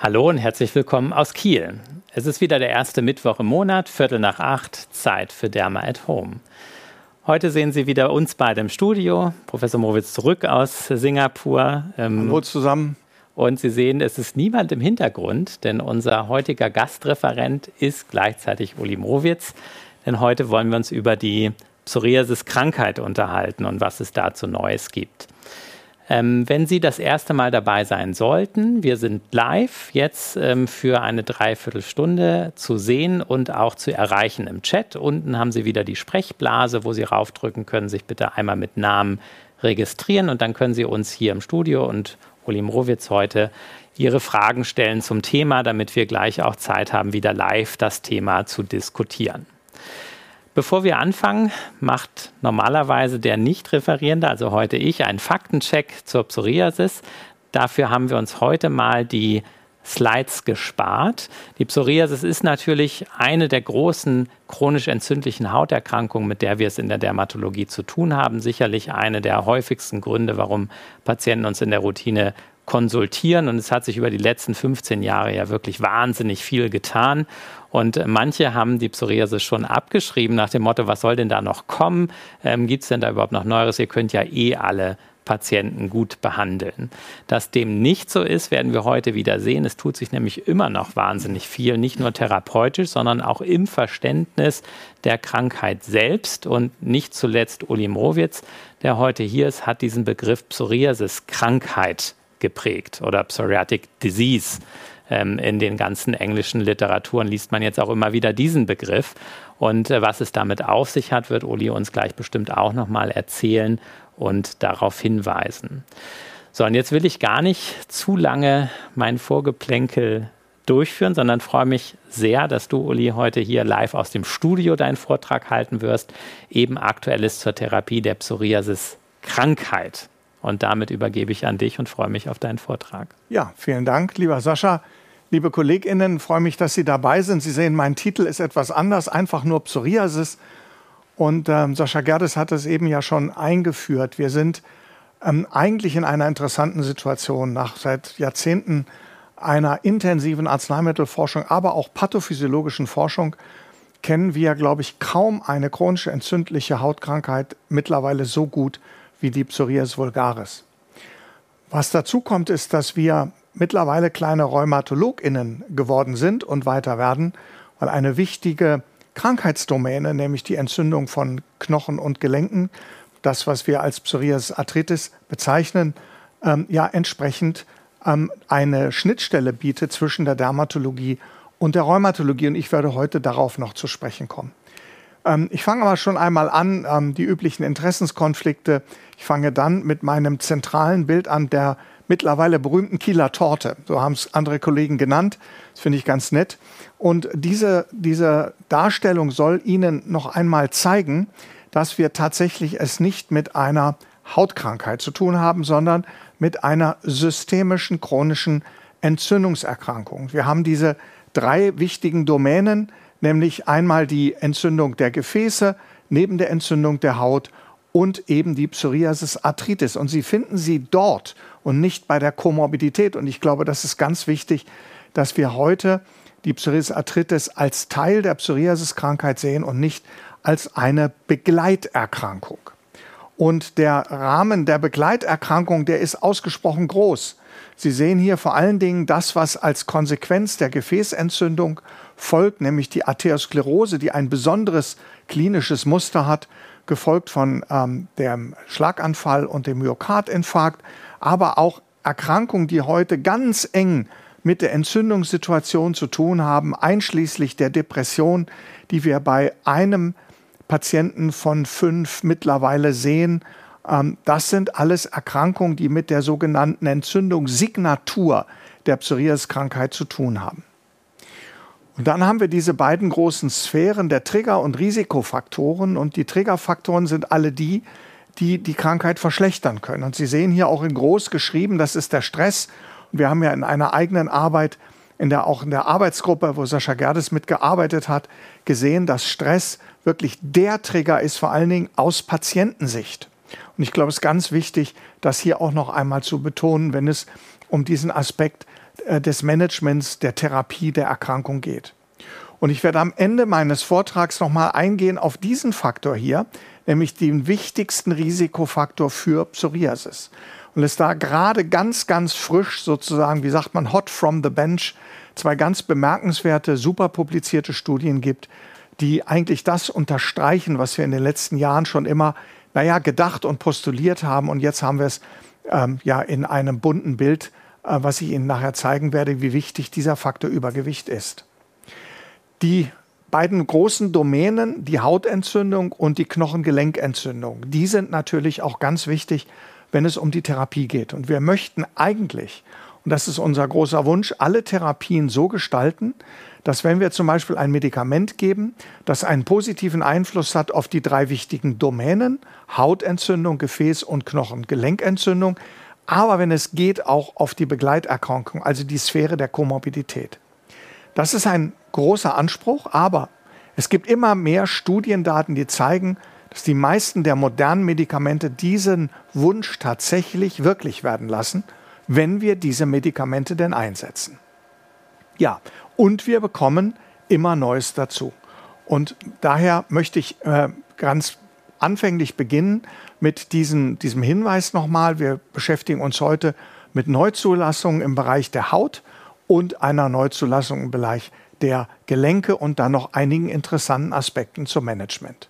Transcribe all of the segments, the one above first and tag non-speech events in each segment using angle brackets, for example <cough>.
Hallo und herzlich willkommen aus Kiel. Es ist wieder der erste Mittwoch im Monat, Viertel nach acht, Zeit für Derma at Home. Heute sehen Sie wieder uns beide im Studio. Professor Mowitz zurück aus Singapur. Ähm, Hallo zusammen. Und Sie sehen, es ist niemand im Hintergrund, denn unser heutiger Gastreferent ist gleichzeitig Uli Mowitz. Denn heute wollen wir uns über die Psoriasis-Krankheit unterhalten und was es dazu Neues gibt. Ähm, wenn Sie das erste Mal dabei sein sollten, wir sind live jetzt ähm, für eine Dreiviertelstunde zu sehen und auch zu erreichen im Chat. Unten haben Sie wieder die Sprechblase, wo Sie raufdrücken können, sich bitte einmal mit Namen registrieren und dann können Sie uns hier im Studio und Uli Mrowitz heute Ihre Fragen stellen zum Thema, damit wir gleich auch Zeit haben, wieder live das Thema zu diskutieren. Bevor wir anfangen, macht normalerweise der Nicht-Referierende, also heute ich, einen Faktencheck zur Psoriasis. Dafür haben wir uns heute mal die Slides gespart. Die Psoriasis ist natürlich eine der großen chronisch entzündlichen Hauterkrankungen, mit der wir es in der Dermatologie zu tun haben. Sicherlich eine der häufigsten Gründe, warum Patienten uns in der Routine konsultieren. Und es hat sich über die letzten 15 Jahre ja wirklich wahnsinnig viel getan. Und manche haben die Psoriasis schon abgeschrieben nach dem Motto, was soll denn da noch kommen? Ähm, Gibt es denn da überhaupt noch Neueres? Ihr könnt ja eh alle Patienten gut behandeln. Dass dem nicht so ist, werden wir heute wieder sehen. Es tut sich nämlich immer noch wahnsinnig viel, nicht nur therapeutisch, sondern auch im Verständnis der Krankheit selbst. Und nicht zuletzt Uli Mowitz, der heute hier ist, hat diesen Begriff Psoriasis-Krankheit geprägt oder Psoriatic Disease. Ähm, in den ganzen englischen Literaturen liest man jetzt auch immer wieder diesen Begriff. Und äh, was es damit auf sich hat, wird Uli uns gleich bestimmt auch nochmal erzählen und darauf hinweisen. So, und jetzt will ich gar nicht zu lange mein Vorgeplänkel durchführen, sondern freue mich sehr, dass du, Uli, heute hier live aus dem Studio deinen Vortrag halten wirst, eben aktuelles zur Therapie der Psoriasis-Krankheit. Und damit übergebe ich an dich und freue mich auf deinen Vortrag. Ja, vielen Dank, lieber Sascha. Liebe KollegInnen, freue mich, dass Sie dabei sind. Sie sehen, mein Titel ist etwas anders, einfach nur Psoriasis. Und ähm, Sascha Gerdes hat es eben ja schon eingeführt. Wir sind ähm, eigentlich in einer interessanten Situation nach seit Jahrzehnten einer intensiven Arzneimittelforschung, aber auch pathophysiologischen Forschung kennen wir, glaube ich, kaum eine chronische entzündliche Hautkrankheit mittlerweile so gut wie die Psoriasis vulgaris. Was dazu kommt, ist, dass wir mittlerweile kleine RheumatologInnen geworden sind und weiter werden, weil eine wichtige Krankheitsdomäne, nämlich die Entzündung von Knochen und Gelenken, das, was wir als Psoriasis arthritis bezeichnen, ähm, ja entsprechend ähm, eine Schnittstelle bietet zwischen der Dermatologie und der Rheumatologie. Und ich werde heute darauf noch zu sprechen kommen. Ähm, ich fange aber schon einmal an, ähm, die üblichen Interessenskonflikte. Ich fange dann mit meinem zentralen Bild an der mittlerweile berühmten Kieler Torte. So haben es andere Kollegen genannt. Das finde ich ganz nett. Und diese, diese Darstellung soll Ihnen noch einmal zeigen, dass wir tatsächlich es nicht mit einer Hautkrankheit zu tun haben, sondern mit einer systemischen chronischen Entzündungserkrankung. Wir haben diese drei wichtigen Domänen, nämlich einmal die Entzündung der Gefäße, neben der Entzündung der Haut und eben die Psoriasis Arthritis. Und Sie finden sie dort und nicht bei der Komorbidität. Und ich glaube, das ist ganz wichtig, dass wir heute die Psoriasis Arthritis als Teil der Psoriasis-Krankheit sehen und nicht als eine Begleiterkrankung. Und der Rahmen der Begleiterkrankung, der ist ausgesprochen groß. Sie sehen hier vor allen Dingen das, was als Konsequenz der Gefäßentzündung folgt, nämlich die Arteriosklerose, die ein besonderes klinisches Muster hat, gefolgt von ähm, dem Schlaganfall und dem Myokardinfarkt, aber auch Erkrankungen, die heute ganz eng mit der Entzündungssituation zu tun haben, einschließlich der Depression, die wir bei einem Patienten von fünf mittlerweile sehen. Ähm, das sind alles Erkrankungen, die mit der sogenannten Entzündungssignatur der Psoriasis-Krankheit zu tun haben. Und dann haben wir diese beiden großen Sphären der Trigger- und Risikofaktoren. Und die Triggerfaktoren sind alle die, die die Krankheit verschlechtern können. Und Sie sehen hier auch in groß geschrieben, das ist der Stress. Und wir haben ja in einer eigenen Arbeit, in der, auch in der Arbeitsgruppe, wo Sascha Gerdes mitgearbeitet hat, gesehen, dass Stress wirklich der Trigger ist, vor allen Dingen aus Patientensicht. Und ich glaube, es ist ganz wichtig, das hier auch noch einmal zu betonen, wenn es um diesen Aspekt des Managements, der Therapie der Erkrankung geht. Und ich werde am Ende meines Vortrags nochmal eingehen auf diesen Faktor hier, nämlich den wichtigsten Risikofaktor für Psoriasis. Und es da gerade ganz, ganz frisch sozusagen, wie sagt man, hot from the bench, zwei ganz bemerkenswerte, super publizierte Studien gibt, die eigentlich das unterstreichen, was wir in den letzten Jahren schon immer, naja, gedacht und postuliert haben. Und jetzt haben wir es ähm, ja in einem bunten Bild, äh, was ich Ihnen nachher zeigen werde, wie wichtig dieser Faktor Übergewicht ist. Die beiden großen Domänen, die Hautentzündung und die Knochengelenkentzündung, die sind natürlich auch ganz wichtig, wenn es um die Therapie geht. Und wir möchten eigentlich, und das ist unser großer Wunsch, alle Therapien so gestalten, dass wenn wir zum Beispiel ein Medikament geben, das einen positiven Einfluss hat auf die drei wichtigen Domänen, Hautentzündung, Gefäß- und Knochengelenkentzündung, aber wenn es geht, auch auf die Begleiterkrankung, also die Sphäre der Komorbidität. Das ist ein großer Anspruch, aber es gibt immer mehr Studiendaten, die zeigen, dass die meisten der modernen Medikamente diesen Wunsch tatsächlich wirklich werden lassen, wenn wir diese Medikamente denn einsetzen. Ja, und wir bekommen immer Neues dazu. Und daher möchte ich äh, ganz anfänglich beginnen mit diesem, diesem Hinweis nochmal. Wir beschäftigen uns heute mit Neuzulassungen im Bereich der Haut und einer Neuzulassung im Bereich der Gelenke und dann noch einigen interessanten Aspekten zum Management.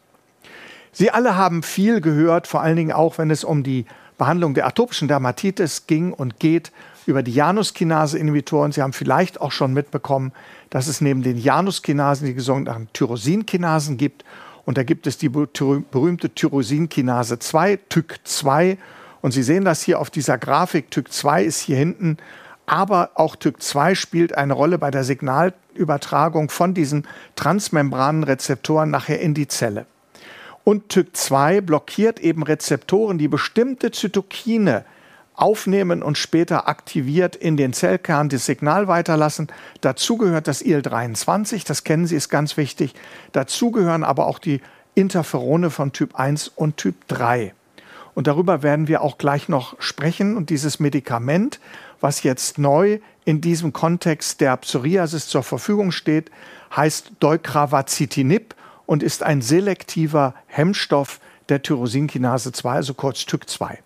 Sie alle haben viel gehört, vor allen Dingen auch, wenn es um die Behandlung der atopischen Dermatitis ging und geht, über die Januskinase-Inhibitoren. Sie haben vielleicht auch schon mitbekommen, dass es neben den Januskinasen die sogenannten Tyrosinkinasen gibt. Und da gibt es die berühmte Tyrosinkinase 2, TYK2. Und Sie sehen das hier auf dieser Grafik. TYK2 ist hier hinten aber auch TYK2 spielt eine Rolle bei der Signalübertragung von diesen Transmembranenrezeptoren nachher in die Zelle. Und TYK2 blockiert eben Rezeptoren, die bestimmte Zytokine aufnehmen und später aktiviert in den Zellkern das Signal weiterlassen. Dazu gehört das IL-23, das kennen Sie, ist ganz wichtig. Dazu gehören aber auch die Interferone von Typ 1 und Typ 3. Und darüber werden wir auch gleich noch sprechen. Und dieses Medikament was jetzt neu in diesem Kontext der Psoriasis zur Verfügung steht, heißt Deucravacitinib und ist ein selektiver Hemmstoff der Tyrosinkinase 2, also kurz TYK2.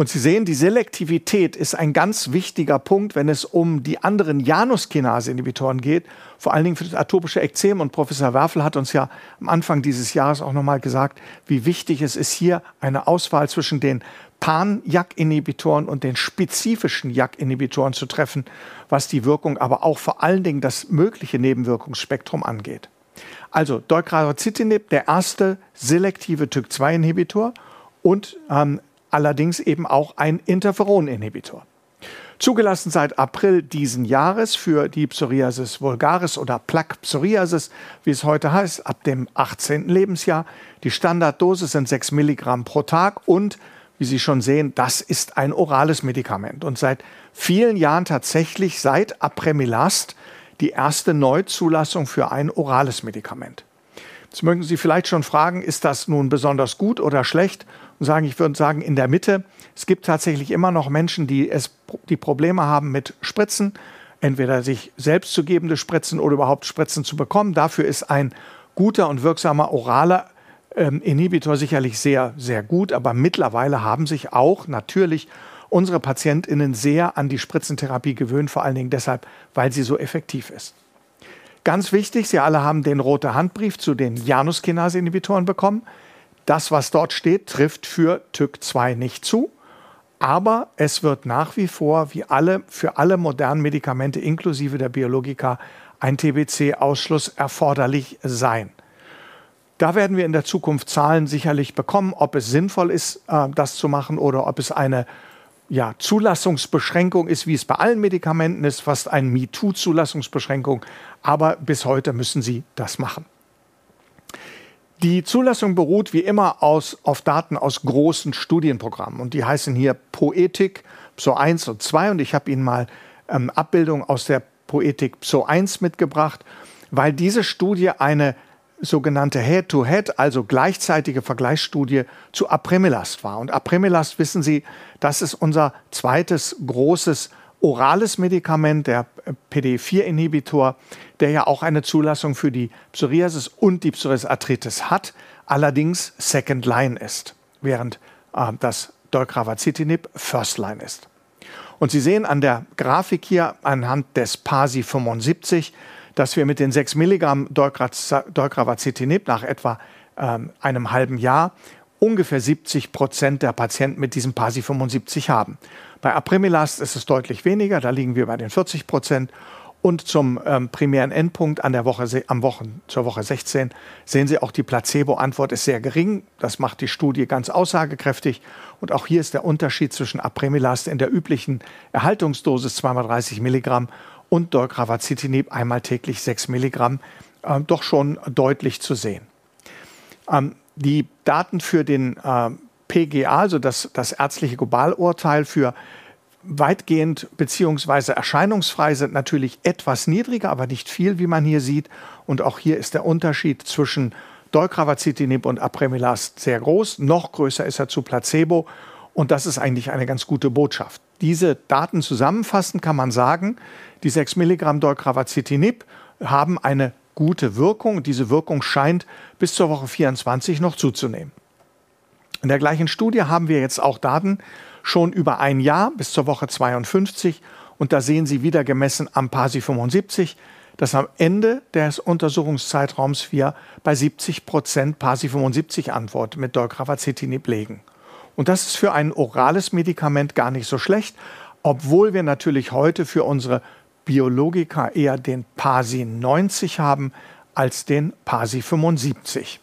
Und Sie sehen, die Selektivität ist ein ganz wichtiger Punkt, wenn es um die anderen Januskinase-Inhibitoren geht, vor allen Dingen für das atopische Ekzem. Und Professor Werfel hat uns ja am Anfang dieses Jahres auch nochmal gesagt, wie wichtig es ist, hier eine Auswahl zwischen den Pan-JAK-Inhibitoren und den spezifischen JAK-Inhibitoren zu treffen, was die Wirkung, aber auch vor allen Dingen das mögliche Nebenwirkungsspektrum angeht. Also Deucravacitinib, der erste selektive TYK2-Inhibitor und ähm, allerdings eben auch ein Interferon-Inhibitor. Zugelassen seit April diesen Jahres für die Psoriasis vulgaris oder Plaque Psoriasis, wie es heute heißt, ab dem 18. Lebensjahr. Die Standarddosis sind 6 Milligramm pro Tag und wie Sie schon sehen, das ist ein orales Medikament und seit vielen Jahren tatsächlich seit Apremilast die erste Neuzulassung für ein orales Medikament. Jetzt mögen Sie vielleicht schon fragen, ist das nun besonders gut oder schlecht? Und sagen, ich würde sagen, in der Mitte. Es gibt tatsächlich immer noch Menschen, die, es, die Probleme haben mit Spritzen, entweder sich selbst zu gebende Spritzen oder überhaupt Spritzen zu bekommen. Dafür ist ein guter und wirksamer oraler ähm, Inhibitor sicherlich sehr, sehr gut, aber mittlerweile haben sich auch natürlich unsere PatientInnen sehr an die Spritzentherapie gewöhnt, vor allen Dingen deshalb, weil sie so effektiv ist. Ganz wichtig, Sie alle haben den roten Handbrief zu den Januskinase-Inhibitoren bekommen. Das, was dort steht, trifft für TYK2 nicht zu. Aber es wird nach wie vor, wie alle, für alle modernen Medikamente inklusive der Biologika, ein TBC-Ausschluss erforderlich sein. Da werden wir in der Zukunft Zahlen sicherlich bekommen, ob es sinnvoll ist, äh, das zu machen oder ob es eine ja, Zulassungsbeschränkung ist, wie es bei allen Medikamenten ist, fast eine MeToo-Zulassungsbeschränkung. Aber bis heute müssen sie das machen. Die Zulassung beruht wie immer aus, auf Daten aus großen Studienprogrammen. Und die heißen hier Poetik, PSO 1 und 2 und ich habe Ihnen mal ähm, Abbildung aus der Poetik PSO 1 mitgebracht, weil diese Studie eine sogenannte Head-to-Head, -Head, also gleichzeitige Vergleichsstudie zu Apremilast war. Und Apremilast, wissen Sie, das ist unser zweites großes orales Medikament, der PD4-Inhibitor, der ja auch eine Zulassung für die Psoriasis und die Psoriasis-Arthritis hat, allerdings Second Line ist, während äh, das Deucravacitinib First Line ist. Und Sie sehen an der Grafik hier anhand des PASI 75, dass wir mit den 6 Milligramm Deucravacitinib nach etwa ähm, einem halben Jahr ungefähr 70 Prozent der Patienten mit diesem PASI 75 haben. Bei Apremilast ist es deutlich weniger, da liegen wir bei den 40 Prozent. Und zum ähm, primären Endpunkt an der Woche, am Wochen, zur Woche 16 sehen Sie auch, die Placebo-Antwort ist sehr gering. Das macht die Studie ganz aussagekräftig. Und auch hier ist der Unterschied zwischen Apremilast in der üblichen Erhaltungsdosis 230 Milligramm und Deucravacitinib einmal täglich 6 Milligramm äh, doch schon deutlich zu sehen. Ähm, die Daten für den äh, PGA, also das, das ärztliche Globalurteil für weitgehend beziehungsweise erscheinungsfrei sind natürlich etwas niedriger, aber nicht viel, wie man hier sieht. Und auch hier ist der Unterschied zwischen Deucravacitinib und Apremilast sehr groß. Noch größer ist er zu Placebo. Und das ist eigentlich eine ganz gute Botschaft. Diese Daten zusammenfassend kann man sagen, die 6 Milligramm Deucravacitinib haben eine gute Wirkung. Diese Wirkung scheint bis zur Woche 24 noch zuzunehmen. In der gleichen Studie haben wir jetzt auch Daten schon über ein Jahr bis zur Woche 52 und da sehen Sie wieder gemessen am PASI 75, dass am Ende des Untersuchungszeitraums wir bei 70 Prozent PASI 75 Antwort mit Deucravacitinib legen. Und das ist für ein orales Medikament gar nicht so schlecht, obwohl wir natürlich heute für unsere Biologika eher den PASI 90 haben als den PASI 75.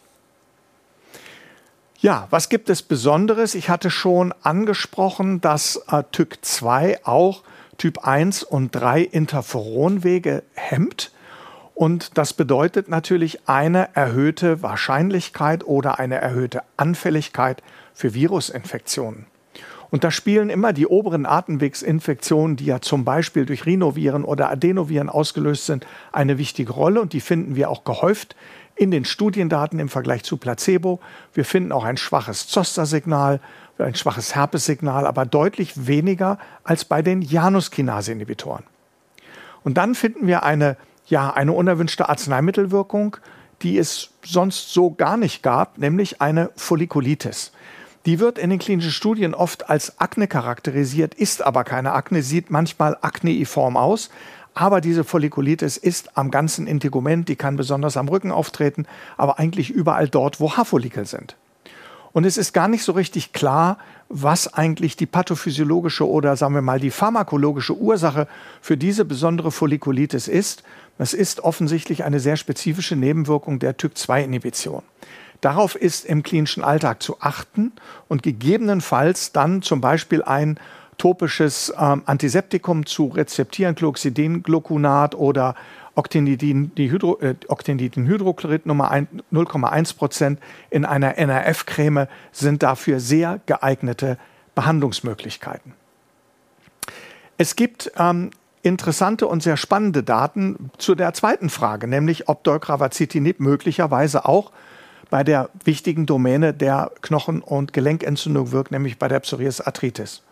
Ja, was gibt es Besonderes? Ich hatte schon angesprochen, dass äh, TYK 2 auch Typ 1 und 3 Interferonwege hemmt. Und das bedeutet natürlich eine erhöhte Wahrscheinlichkeit oder eine erhöhte Anfälligkeit für Virusinfektionen. Und da spielen immer die oberen Atemwegsinfektionen, die ja zum Beispiel durch Rhinoviren oder Adenoviren ausgelöst sind, eine wichtige Rolle. Und die finden wir auch gehäuft in den Studiendaten im Vergleich zu Placebo. Wir finden auch ein schwaches Zoster-Signal, ein schwaches Herpes-Signal, aber deutlich weniger als bei den Januskinase-Inhibitoren. Und dann finden wir eine, ja, eine unerwünschte Arzneimittelwirkung, die es sonst so gar nicht gab, nämlich eine Follikulitis. Die wird in den klinischen Studien oft als Akne charakterisiert, ist aber keine Akne, sieht manchmal akneiform aus. Aber diese Follikulitis ist am ganzen Integument, die kann besonders am Rücken auftreten, aber eigentlich überall dort, wo Haarfollikel sind. Und es ist gar nicht so richtig klar, was eigentlich die pathophysiologische oder sagen wir mal die pharmakologische Ursache für diese besondere Follikulitis ist. Das ist offensichtlich eine sehr spezifische Nebenwirkung der TYK2-Inhibition. Darauf ist im klinischen Alltag zu achten und gegebenenfalls dann zum Beispiel ein topisches ähm, Antiseptikum zu rezeptieren, Cloxidin-Gluconat oder Octindidin-Hydrochlorid äh, Nummer 0,1 Prozent in einer NRF-Creme sind dafür sehr geeignete Behandlungsmöglichkeiten. Es gibt ähm, interessante und sehr spannende Daten zu der zweiten Frage, nämlich ob Deucravacitinib möglicherweise auch bei der wichtigen Domäne der Knochen- und Gelenkentzündung wirkt, nämlich bei der Psoriasis Arthritis.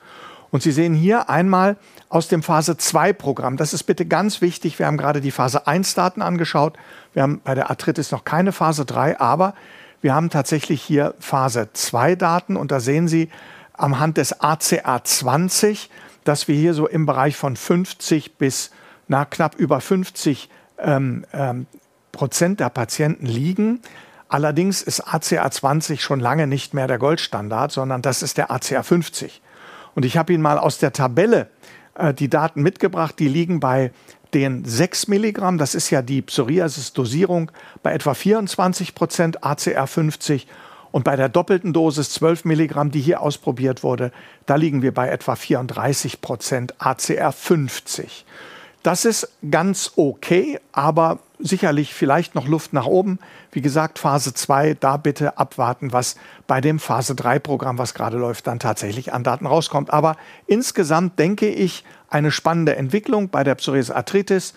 Und Sie sehen hier einmal aus dem Phase 2 Programm. Das ist bitte ganz wichtig. Wir haben gerade die Phase 1 Daten angeschaut. Wir haben bei der Arthritis noch keine Phase 3, aber wir haben tatsächlich hier Phase 2 Daten und da sehen Sie am Hand des ACA 20, dass wir hier so im Bereich von 50 bis na, knapp über 50 ähm, ähm, Prozent der Patienten liegen. Allerdings ist ACA 20 schon lange nicht mehr der Goldstandard, sondern das ist der ACA 50. Und ich habe Ihnen mal aus der Tabelle äh, die Daten mitgebracht. Die liegen bei den 6 Milligramm, das ist ja die Psoriasis-Dosierung, bei etwa 24 Prozent ACR 50 und bei der doppelten Dosis 12 Milligramm, die hier ausprobiert wurde, da liegen wir bei etwa 34 Prozent ACR 50. Das ist ganz okay, aber sicherlich vielleicht noch Luft nach oben. Wie gesagt, Phase 2, da bitte abwarten, was bei dem Phase 3 Programm, was gerade läuft, dann tatsächlich an Daten rauskommt. Aber insgesamt denke ich, eine spannende Entwicklung bei der Psoriasis Arthritis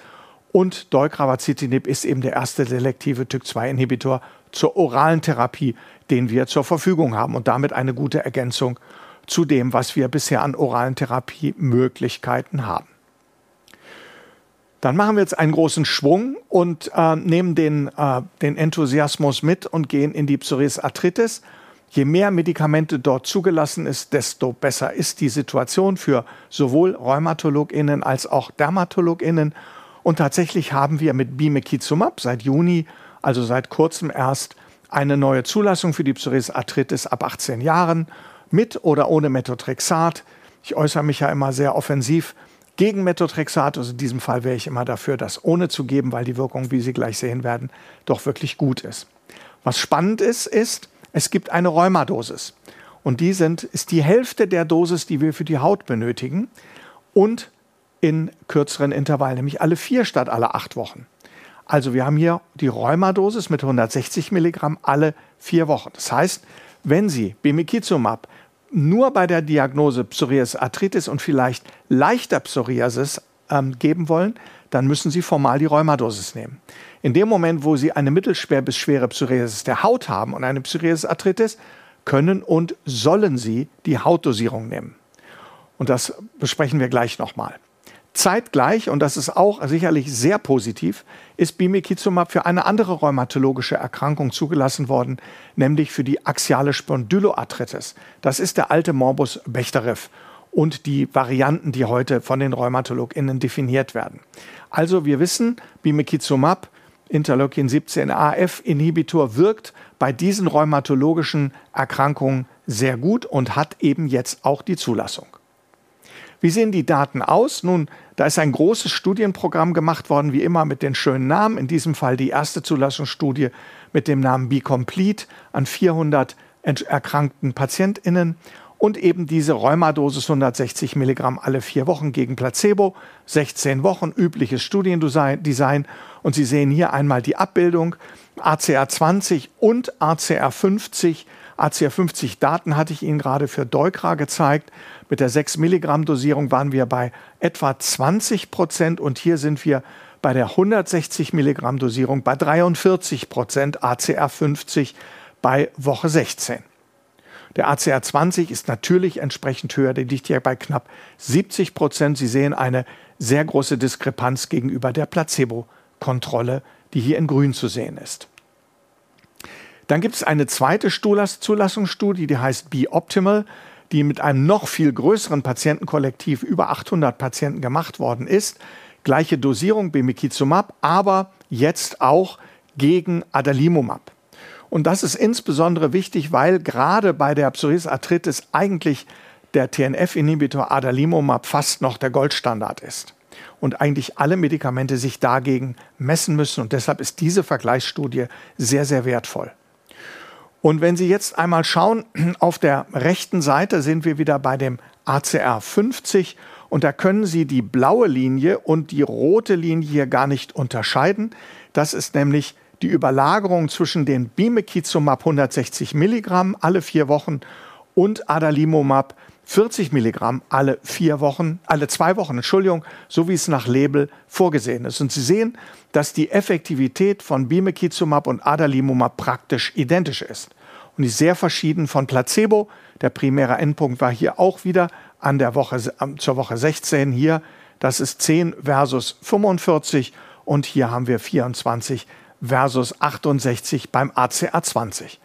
und Deucravacitinib ist eben der erste selektive TYK2-Inhibitor zur oralen Therapie, den wir zur Verfügung haben und damit eine gute Ergänzung zu dem, was wir bisher an oralen Therapiemöglichkeiten haben. Dann machen wir jetzt einen großen Schwung und äh, nehmen den, äh, den Enthusiasmus mit und gehen in die Psoriasis Arthritis. Je mehr Medikamente dort zugelassen ist, desto besser ist die Situation für sowohl RheumatologInnen als auch DermatologInnen. Und tatsächlich haben wir mit Bimekizumab seit Juni, also seit kurzem erst, eine neue Zulassung für die Psoriasis Arthritis ab 18 Jahren mit oder ohne Methotrexat. Ich äußere mich ja immer sehr offensiv gegen Methotrexat. Also in diesem Fall wäre ich immer dafür, das ohne zu geben, weil die Wirkung, wie Sie gleich sehen werden, doch wirklich gut ist. Was spannend ist, ist, es gibt eine Rheumadosis. Und die sind, ist die Hälfte der Dosis, die wir für die Haut benötigen. Und in kürzeren Intervallen, nämlich alle vier statt alle acht Wochen. Also wir haben hier die Rheumadosis mit 160 Milligramm alle vier Wochen. Das heißt, wenn Sie Bimekizumab nur bei der Diagnose Psoriasis Arthritis und vielleicht leichter Psoriasis ähm, geben wollen, dann müssen Sie formal die Rheumadosis nehmen. In dem Moment, wo Sie eine mittelschwer bis schwere Psoriasis der Haut haben und eine Psoriasis Arthritis, können und sollen Sie die Hautdosierung nehmen. Und das besprechen wir gleich nochmal. Zeitgleich, und das ist auch sicherlich sehr positiv, ist Bimekizumab für eine andere rheumatologische Erkrankung zugelassen worden, nämlich für die axiale Spondyloarthritis. Das ist der alte Morbus Bechterew und die Varianten, die heute von den RheumatologInnen definiert werden. Also wir wissen, Bimekizumab, Interleukin 17 AF Inhibitor wirkt bei diesen rheumatologischen Erkrankungen sehr gut und hat eben jetzt auch die Zulassung. Wie sehen die Daten aus? Nun, da ist ein großes Studienprogramm gemacht worden, wie immer mit den schönen Namen. In diesem Fall die erste Zulassungsstudie mit dem Namen Be Complete an 400 erkrankten PatientInnen und eben diese Rheumadosis 160 Milligramm alle vier Wochen gegen Placebo, 16 Wochen, übliches Studiendesign. Und Sie sehen hier einmal die Abbildung ACR 20 und ACR 50. ACR 50 Daten hatte ich Ihnen gerade für Deukra gezeigt. Mit der 6 Milligramm Dosierung waren wir bei etwa 20 Prozent und hier sind wir bei der 160 Milligramm Dosierung bei 43 Prozent ACR 50 bei Woche 16. Der ACR 20 ist natürlich entsprechend höher, der liegt hier bei knapp 70 Prozent. Sie sehen eine sehr große Diskrepanz gegenüber der Placebo-Kontrolle, die hier in grün zu sehen ist. Dann gibt es eine zweite Zulassungsstudie, die heißt Be Optimal die mit einem noch viel größeren Patientenkollektiv über 800 Patienten gemacht worden ist. Gleiche Dosierung Bimekizumab, aber jetzt auch gegen Adalimumab. Und das ist insbesondere wichtig, weil gerade bei der Psoriasis Arthritis eigentlich der TNF-Inhibitor Adalimumab fast noch der Goldstandard ist und eigentlich alle Medikamente sich dagegen messen müssen. Und deshalb ist diese Vergleichsstudie sehr, sehr wertvoll. Und wenn Sie jetzt einmal schauen, <clears throat> auf der rechten Seite sind wir wieder bei dem ACR 50 und da können Sie die blaue Linie und die rote Linie hier gar nicht unterscheiden. Das ist nämlich die Überlagerung zwischen den Bimekizumab 160 Milligramm alle vier Wochen und Adalimumab 40 Milligramm alle vier Wochen, alle zwei Wochen, Entschuldigung, so wie es nach Label vorgesehen ist. Und Sie sehen, dass die Effektivität von Bimekizumab und Adalimumab praktisch identisch ist und ist sehr verschieden von Placebo. Der primäre Endpunkt war hier auch wieder an der Woche, zur Woche 16 hier. Das ist 10 versus 45 und hier haben wir 24 versus 68 beim ACA20.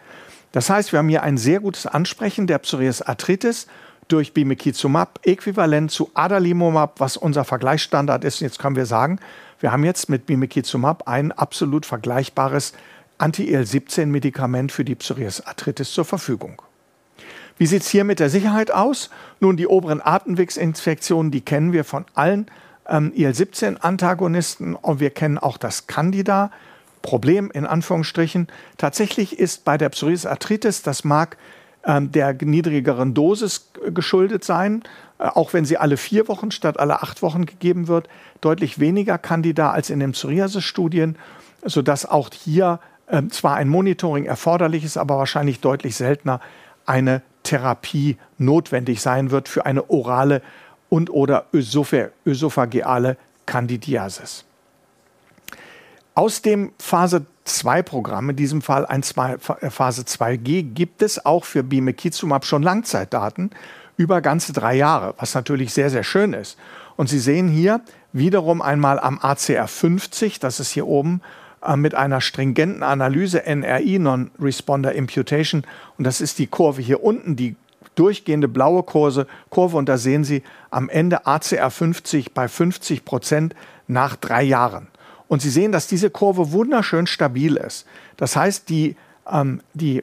Das heißt, wir haben hier ein sehr gutes Ansprechen der Psoriasis Arthritis durch Bimekizumab äquivalent zu Adalimumab, was unser Vergleichsstandard ist. Jetzt können wir sagen, wir haben jetzt mit Bimekizumab ein absolut vergleichbares Anti-IL-17-Medikament für die Psoriasis Arthritis zur Verfügung. Wie sieht es hier mit der Sicherheit aus? Nun, die oberen Atemwegsinfektionen, die kennen wir von allen ähm, IL-17-Antagonisten und wir kennen auch das Candida. Problem in Anführungsstrichen. Tatsächlich ist bei der Psoriasis Arthritis, das ähm, der niedrigeren Dosis geschuldet sein, äh, auch wenn sie alle vier Wochen statt alle acht Wochen gegeben wird, deutlich weniger Candida als in den Psoriasis-Studien, sodass auch hier äh, zwar ein Monitoring erforderlich ist, aber wahrscheinlich deutlich seltener eine Therapie notwendig sein wird für eine orale und oder ösophageale Candidiasis. Aus dem Phase 2 Programm, in diesem Fall ein äh, Phase 2G, gibt es auch für Bimekizumab schon Langzeitdaten über ganze drei Jahre, was natürlich sehr, sehr schön ist. Und Sie sehen hier, wiederum einmal am ACR 50, das ist hier oben, äh, mit einer stringenten Analyse NRI, Non-Responder Imputation. Und das ist die Kurve hier unten, die durchgehende blaue Kurse, Kurve. Und da sehen Sie am Ende ACR 50 bei 50 Prozent nach drei Jahren. Und Sie sehen, dass diese Kurve wunderschön stabil ist. Das heißt, die, ähm, die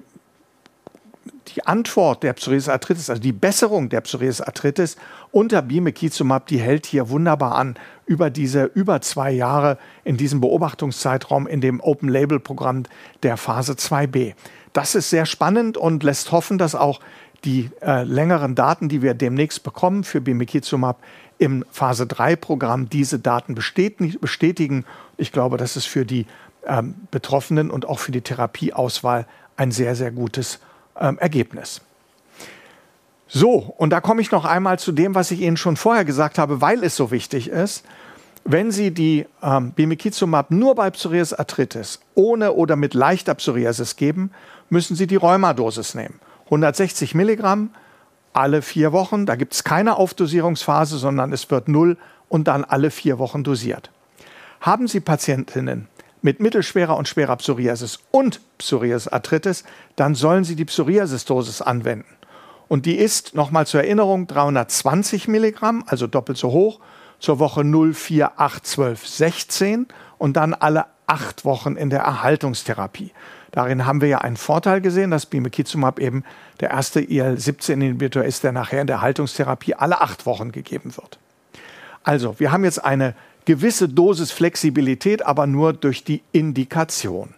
die Antwort der Psoriasis arthritis, also die Besserung der Psoriasis arthritis unter Bimekizumab, die hält hier wunderbar an über diese über zwei Jahre in diesem Beobachtungszeitraum in dem Open-Label-Programm der Phase 2b. Das ist sehr spannend und lässt hoffen, dass auch die äh, längeren Daten, die wir demnächst bekommen für Bimekizumab im Phase 3-Programm, diese Daten bestätigen. Ich glaube, das ist für die ähm, Betroffenen und auch für die Therapieauswahl ein sehr, sehr gutes ähm, Ergebnis. So, und da komme ich noch einmal zu dem, was ich Ihnen schon vorher gesagt habe, weil es so wichtig ist. Wenn Sie die ähm, Bimekizumab nur bei Psoriasis arthritis ohne oder mit leichter Psoriasis geben, müssen Sie die Rheumadosis nehmen. 160 Milligramm alle vier Wochen. Da gibt es keine Aufdosierungsphase, sondern es wird null und dann alle vier Wochen dosiert. Haben Sie Patientinnen mit mittelschwerer und schwerer Psoriasis und Psoriasis-Arthritis, dann sollen Sie die Psoriasis-Dosis anwenden. Und die ist, nochmal zur Erinnerung, 320 Milligramm, also doppelt so hoch, zur Woche 0, 4, 8, 12, 16 und dann alle acht Wochen in der Erhaltungstherapie. Darin haben wir ja einen Vorteil gesehen, dass Bimekizumab eben der erste IL-17-Inhibitor ist, der nachher in der Erhaltungstherapie alle acht Wochen gegeben wird. Also, wir haben jetzt eine gewisse Dosis Flexibilität, aber nur durch die Indikation.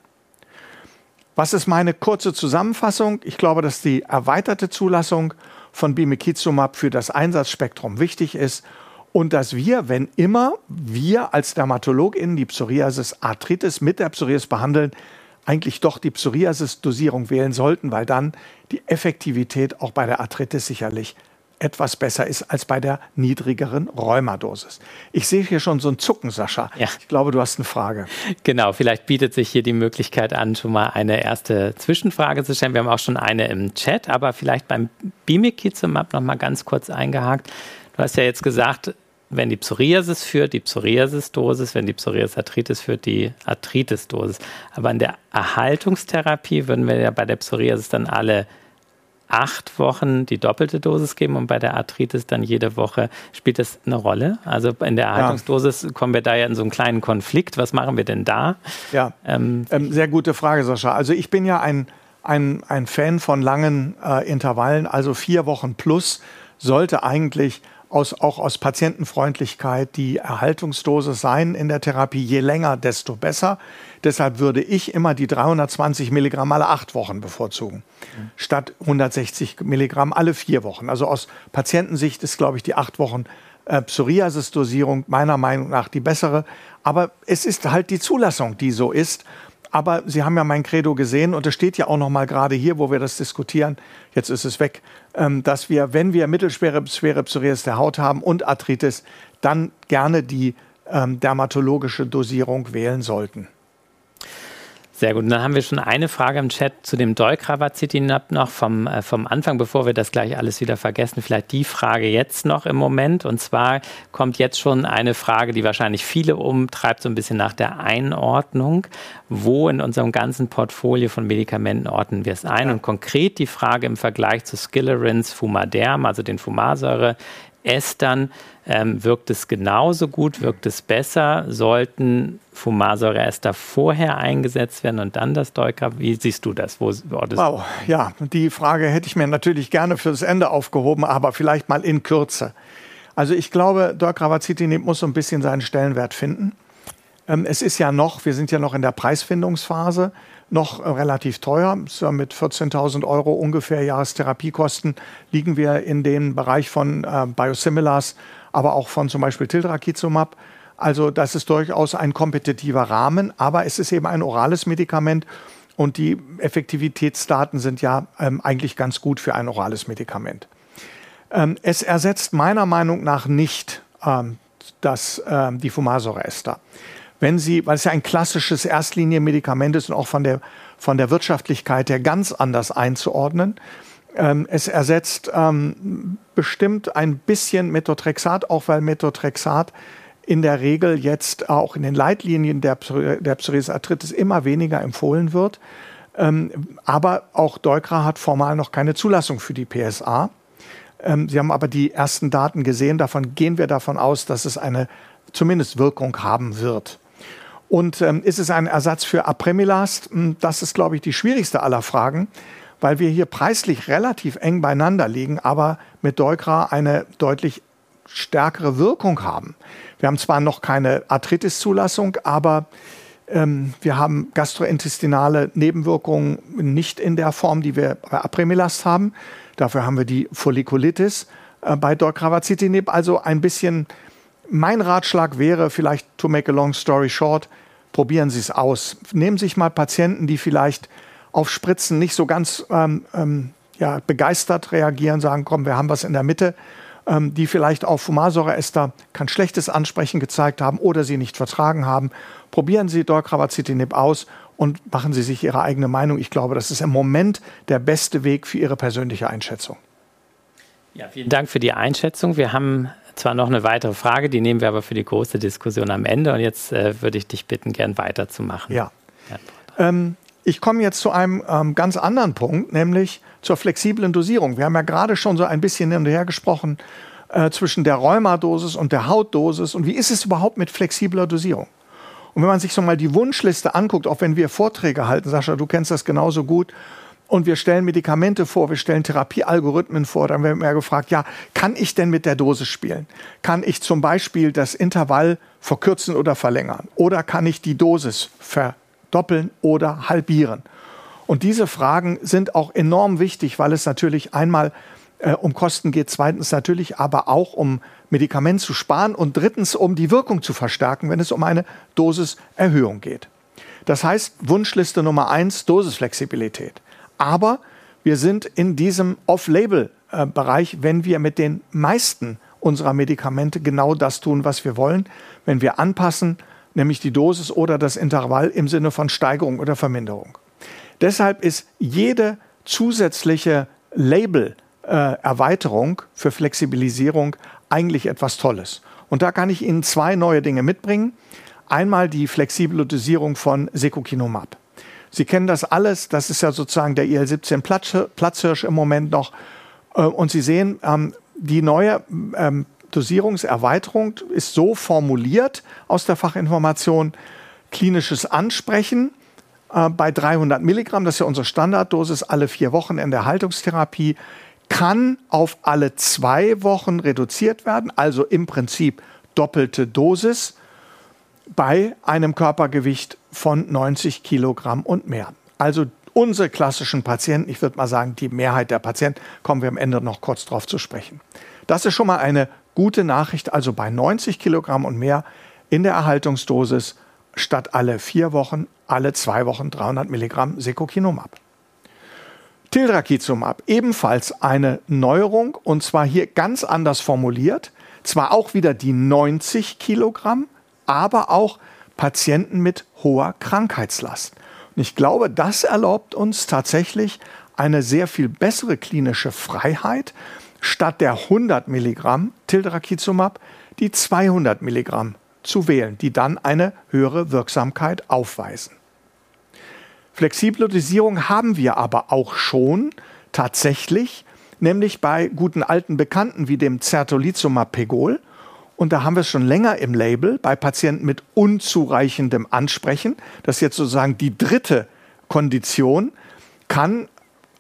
Was ist meine kurze Zusammenfassung? Ich glaube, dass die erweiterte Zulassung von Bimekizumab für das Einsatzspektrum wichtig ist und dass wir, wenn immer wir als DermatologInnen die Psoriasis Arthritis mit der Psoriasis behandeln, eigentlich doch die Psoriasis-Dosierung wählen sollten, weil dann die Effektivität auch bei der Arthritis sicherlich etwas besser ist als bei der niedrigeren Rheumadosis. Ich sehe hier schon so ein Zucken, Sascha. Ja. Ich glaube, du hast eine Frage. Genau, vielleicht bietet sich hier die Möglichkeit an, schon mal eine erste Zwischenfrage zu stellen. Wir haben auch schon eine im Chat, aber vielleicht beim Bimekizumab noch mal ganz kurz eingehakt. Du hast ja jetzt gesagt, wenn die Psoriasis führt, die Psoriasis-Dosis, wenn die Psoriasis-Arthritis führt, die Arthritis-Dosis. Aber in der Erhaltungstherapie würden wir ja bei der Psoriasis dann alle acht Wochen die doppelte Dosis geben und bei der Arthritis dann jede Woche. Spielt das eine Rolle? Also in der Erhaltungsdosis ja. kommen wir da ja in so einen kleinen Konflikt. Was machen wir denn da? Ja, ähm, ähm, sehr gute Frage, Sascha. Also ich bin ja ein, ein, ein Fan von langen äh, Intervallen, also vier Wochen plus sollte eigentlich aus, auch aus Patientenfreundlichkeit die Erhaltungsdosis sein in der Therapie. Je länger, desto besser. Deshalb würde ich immer die 320 Milligramm alle acht Wochen bevorzugen, mhm. statt 160 Milligramm alle vier Wochen. Also aus Patientensicht ist, glaube ich, die acht Wochen äh, Psoriasis-Dosierung meiner Meinung nach die bessere. Aber es ist halt die Zulassung, die so ist. Aber Sie haben ja mein Credo gesehen und es steht ja auch noch mal gerade hier, wo wir das diskutieren. Jetzt ist es weg, dass wir, wenn wir mittelschwere schwere Psoriasis der Haut haben und Arthritis, dann gerne die ähm, dermatologische Dosierung wählen sollten. Sehr gut. Und dann haben wir schon eine Frage im Chat zu dem Dolkravacitinab noch vom, äh, vom Anfang, bevor wir das gleich alles wieder vergessen. Vielleicht die Frage jetzt noch im Moment. Und zwar kommt jetzt schon eine Frage, die wahrscheinlich viele umtreibt, so ein bisschen nach der Einordnung. Wo in unserem ganzen Portfolio von Medikamenten ordnen wir es ein? Und konkret die Frage im Vergleich zu Skillerins Fumaderm, also den Fumarsäure Estern ähm, wirkt es genauso gut, wirkt es besser? Sollten Fumarsäureester vorher eingesetzt werden und dann das Deuka? Wie siehst du das? Wo, wow, ja, die Frage hätte ich mir natürlich gerne fürs Ende aufgehoben, aber vielleicht mal in Kürze. Also ich glaube, Deucravacitinib muss so ein bisschen seinen Stellenwert finden. Ähm, es ist ja noch, wir sind ja noch in der Preisfindungsphase noch relativ teuer. So mit 14.000 Euro ungefähr Jahrestherapiekosten liegen wir in den Bereich von äh, Biosimilars, aber auch von zum Beispiel Tildrakizumab. Also das ist durchaus ein kompetitiver Rahmen, aber es ist eben ein orales Medikament und die Effektivitätsdaten sind ja ähm, eigentlich ganz gut für ein orales Medikament. Ähm, es ersetzt meiner Meinung nach nicht ähm, das, ähm, die Fumasäureester wenn Sie, weil es ja ein klassisches Erstlinienmedikament ist und auch von der, von der Wirtschaftlichkeit her ganz anders einzuordnen. Ähm, es ersetzt ähm, bestimmt ein bisschen Methotrexat, auch weil Methotrexat in der Regel jetzt auch in den Leitlinien der, der Psoriasis-Arthritis immer weniger empfohlen wird. Ähm, aber auch Deukra hat formal noch keine Zulassung für die PSA. Ähm, Sie haben aber die ersten Daten gesehen. Davon gehen wir davon aus, dass es eine zumindest Wirkung haben wird. Und ähm, ist es ein Ersatz für Apremilast? Hm, das ist, glaube ich, die schwierigste aller Fragen, weil wir hier preislich relativ eng beieinander liegen, aber mit Deukra eine deutlich stärkere Wirkung haben. Wir haben zwar noch keine Arthritis-Zulassung, aber ähm, wir haben gastrointestinale Nebenwirkungen nicht in der Form, die wir bei Apremilast haben. Dafür haben wir die Follikulitis äh, bei Dorcravacitinib. Also ein bisschen, mein Ratschlag wäre vielleicht, to make a long story short, probieren Sie es aus. Nehmen Sie sich mal Patienten, die vielleicht auf Spritzen nicht so ganz ähm, ähm, ja, begeistert reagieren, sagen, komm, wir haben was in der Mitte ähm, die vielleicht auf Fumarsäureester kein schlechtes Ansprechen gezeigt haben oder sie nicht vertragen haben. Probieren Sie Dorcravacitinib aus und machen Sie sich Ihre eigene Meinung. Ich glaube, das ist im Moment der beste Weg für Ihre persönliche Einschätzung. Ja, vielen Dank für die Einschätzung. Wir haben zwar noch eine weitere Frage, die nehmen wir aber für die große Diskussion am Ende. Und jetzt äh, würde ich dich bitten, gern weiterzumachen. Ja. Ähm, ich komme jetzt zu einem ähm, ganz anderen Punkt, nämlich zur flexiblen Dosierung. Wir haben ja gerade schon so ein bisschen hin und her gesprochen äh, zwischen der Rheumadosis und der Hautdosis und wie ist es überhaupt mit flexibler Dosierung? Und wenn man sich so mal die Wunschliste anguckt, auch wenn wir Vorträge halten, Sascha, du kennst das genauso gut, und wir stellen Medikamente vor, wir stellen Therapiealgorithmen vor, dann werden wir gefragt, ja, kann ich denn mit der Dosis spielen? Kann ich zum Beispiel das Intervall verkürzen oder verlängern? Oder kann ich die Dosis verdoppeln oder halbieren? Und diese Fragen sind auch enorm wichtig, weil es natürlich einmal äh, um Kosten geht, zweitens natürlich aber auch um Medikament zu sparen und drittens um die Wirkung zu verstärken, wenn es um eine Dosiserhöhung geht. Das heißt, Wunschliste Nummer eins, Dosisflexibilität. Aber wir sind in diesem Off-Label-Bereich, wenn wir mit den meisten unserer Medikamente genau das tun, was wir wollen, wenn wir anpassen, nämlich die Dosis oder das Intervall im Sinne von Steigerung oder Verminderung. Deshalb ist jede zusätzliche Label-Erweiterung für Flexibilisierung eigentlich etwas Tolles. Und da kann ich Ihnen zwei neue Dinge mitbringen. Einmal die flexible Dosierung von Secukinumab. Sie kennen das alles, das ist ja sozusagen der IL-17 Platzhirsch im Moment noch. Äh, und Sie sehen, ähm, die neue ähm, Dosierungserweiterung ist so formuliert aus der Fachinformation, klinisches Ansprechen äh, bei 300 Milligramm, das ist ja unsere Standarddosis, alle vier Wochen in der Haltungstherapie, kann auf alle zwei Wochen reduziert werden, also im Prinzip doppelte Dosis bei einem Körpergewicht von 90 Kilogramm und mehr. Also unsere klassischen Patienten, ich würde mal sagen, die Mehrheit der Patienten, kommen wir am Ende noch kurz darauf zu sprechen. Das ist schon mal eine gute Nachricht, also bei 90 Kilogramm und mehr in der Erhaltungsdosis statt alle vier Wochen, alle zwei Wochen 300 Milligramm Secokinumab. Tildrakizumab, ebenfalls eine Neuerung und zwar hier ganz anders formuliert. Zwar auch wieder die 90 Kilogramm, aber auch Patienten mit hoher Krankheitslast. Und ich glaube, das erlaubt uns tatsächlich eine sehr viel bessere klinische Freiheit, statt der 100 Milligramm Tildrakizumab die 200 Milligramm zu wählen, die dann eine höhere Wirksamkeit aufweisen. Flexible Dosierung haben wir aber auch schon tatsächlich, nämlich bei guten alten Bekannten wie dem Certolizumab Pegol. Und da haben wir es schon länger im Label bei Patienten mit unzureichendem Ansprechen. Das ist jetzt sozusagen die dritte Kondition, kann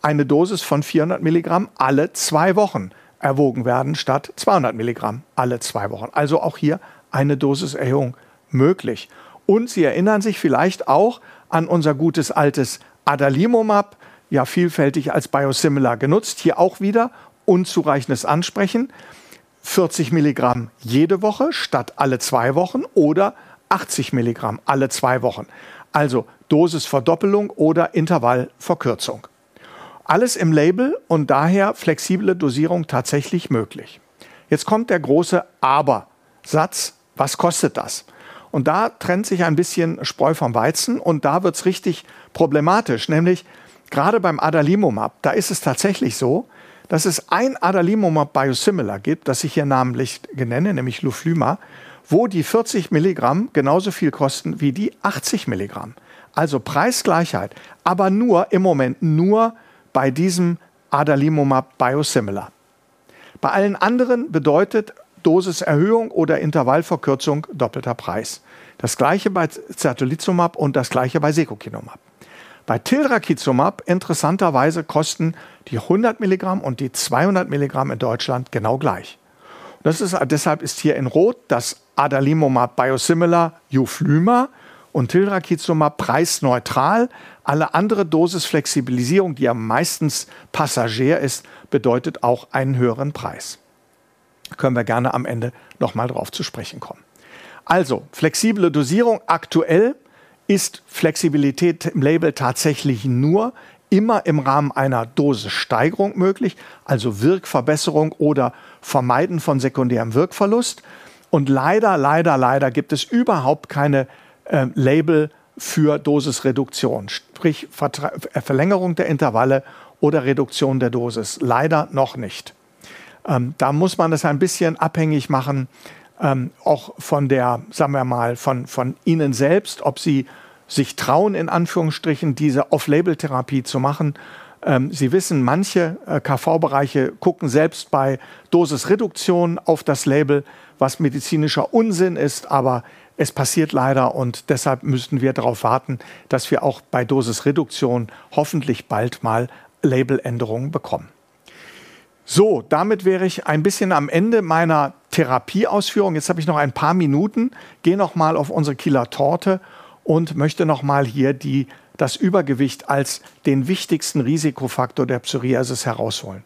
eine Dosis von 400 Milligramm alle zwei Wochen erwogen werden statt 200 Milligramm alle zwei Wochen. Also auch hier eine Dosiserhöhung möglich. Und Sie erinnern sich vielleicht auch an unser gutes altes Adalimumab, ja vielfältig als Biosimilar genutzt. Hier auch wieder unzureichendes Ansprechen. 40 Milligramm jede Woche statt alle zwei Wochen oder 80 Milligramm alle zwei Wochen. Also Dosisverdoppelung oder Intervallverkürzung. Alles im Label und daher flexible Dosierung tatsächlich möglich. Jetzt kommt der große Aber-Satz was kostet das? Und da trennt sich ein bisschen Spreu vom Weizen und da wird es richtig problematisch, nämlich gerade beim Adalimumab, da ist es tatsächlich so, dass es ein Adalimumab Biosimilar gibt, das ich hier namentlich nenne, nämlich Luflyma, wo die 40 Milligramm genauso viel kosten wie die 80 Milligramm. Also Preisgleichheit, aber nur im Moment nur bei diesem Adalimumab Biosimilar. Bei allen anderen bedeutet Dosiserhöhung oder Intervallverkürzung doppelter Preis. Das gleiche bei Certolizumab und das gleiche bei Secukinumab. Bei Tilrakizumab interessanterweise kosten die 100 Milligramm und die 200 Milligramm in Deutschland genau gleich. Das ist, deshalb ist hier in Rot das Adalimumab Biosimilar Juflyma und Tilrakizumab preisneutral. Alle andere Dosisflexibilisierung, die ja meistens Passagier ist, bedeutet auch einen höheren Preis. Können wir gerne am Ende nochmal drauf zu sprechen kommen. Also, flexible Dosierung aktuell ist Flexibilität im Label tatsächlich nur immer im Rahmen einer Dosissteigerung möglich, also Wirkverbesserung oder Vermeiden von sekundärem Wirkverlust. Und leider, leider, leider gibt es überhaupt keine äh, Label für Dosisreduktion, sprich Vertra äh, Verlängerung der Intervalle oder Reduktion der Dosis. Leider noch nicht. Ähm, da muss man das ein bisschen abhängig machen, ähm, auch von der, sagen wir mal, von, von Ihnen selbst, ob Sie sich trauen, in Anführungsstrichen, diese Off-Label-Therapie zu machen. Ähm, Sie wissen, manche äh, KV-Bereiche gucken selbst bei Dosisreduktion auf das Label, was medizinischer Unsinn ist, aber es passiert leider und deshalb müssten wir darauf warten, dass wir auch bei Dosisreduktion hoffentlich bald mal Labeländerungen bekommen. So, damit wäre ich ein bisschen am Ende meiner Therapieausführung. Jetzt habe ich noch ein paar Minuten, gehe noch mal auf unsere Kieler Torte und möchte noch mal hier die, das Übergewicht als den wichtigsten Risikofaktor der Psoriasis herausholen.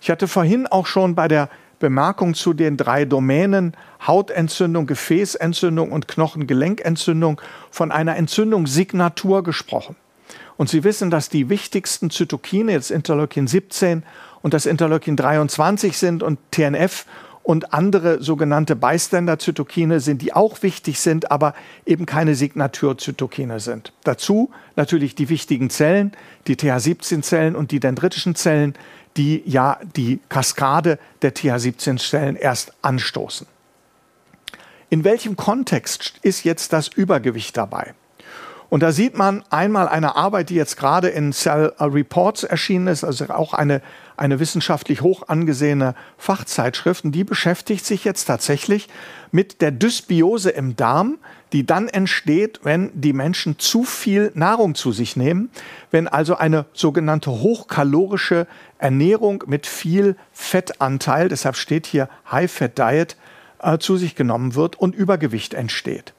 Ich hatte vorhin auch schon bei der Bemerkung zu den drei Domänen Hautentzündung, Gefäßentzündung und Knochengelenkentzündung von einer Entzündungssignatur gesprochen. Und Sie wissen, dass die wichtigsten Zytokine, jetzt Interleukin 17 und das Interleukin 23 sind und TNF und andere sogenannte Bystander-Zytokine sind, die auch wichtig sind, aber eben keine Signaturzytokine sind. Dazu natürlich die wichtigen Zellen, die TH17-Zellen und die dendritischen Zellen, die ja die Kaskade der TH17-Zellen erst anstoßen. In welchem Kontext ist jetzt das Übergewicht dabei? Und da sieht man einmal eine Arbeit, die jetzt gerade in Cell Reports erschienen ist, also auch eine, eine wissenschaftlich hoch angesehene Fachzeitschrift. Und die beschäftigt sich jetzt tatsächlich mit der Dysbiose im Darm, die dann entsteht, wenn die Menschen zu viel Nahrung zu sich nehmen, wenn also eine sogenannte hochkalorische Ernährung mit viel Fettanteil, deshalb steht hier High Fat Diet, äh, zu sich genommen wird und Übergewicht entsteht.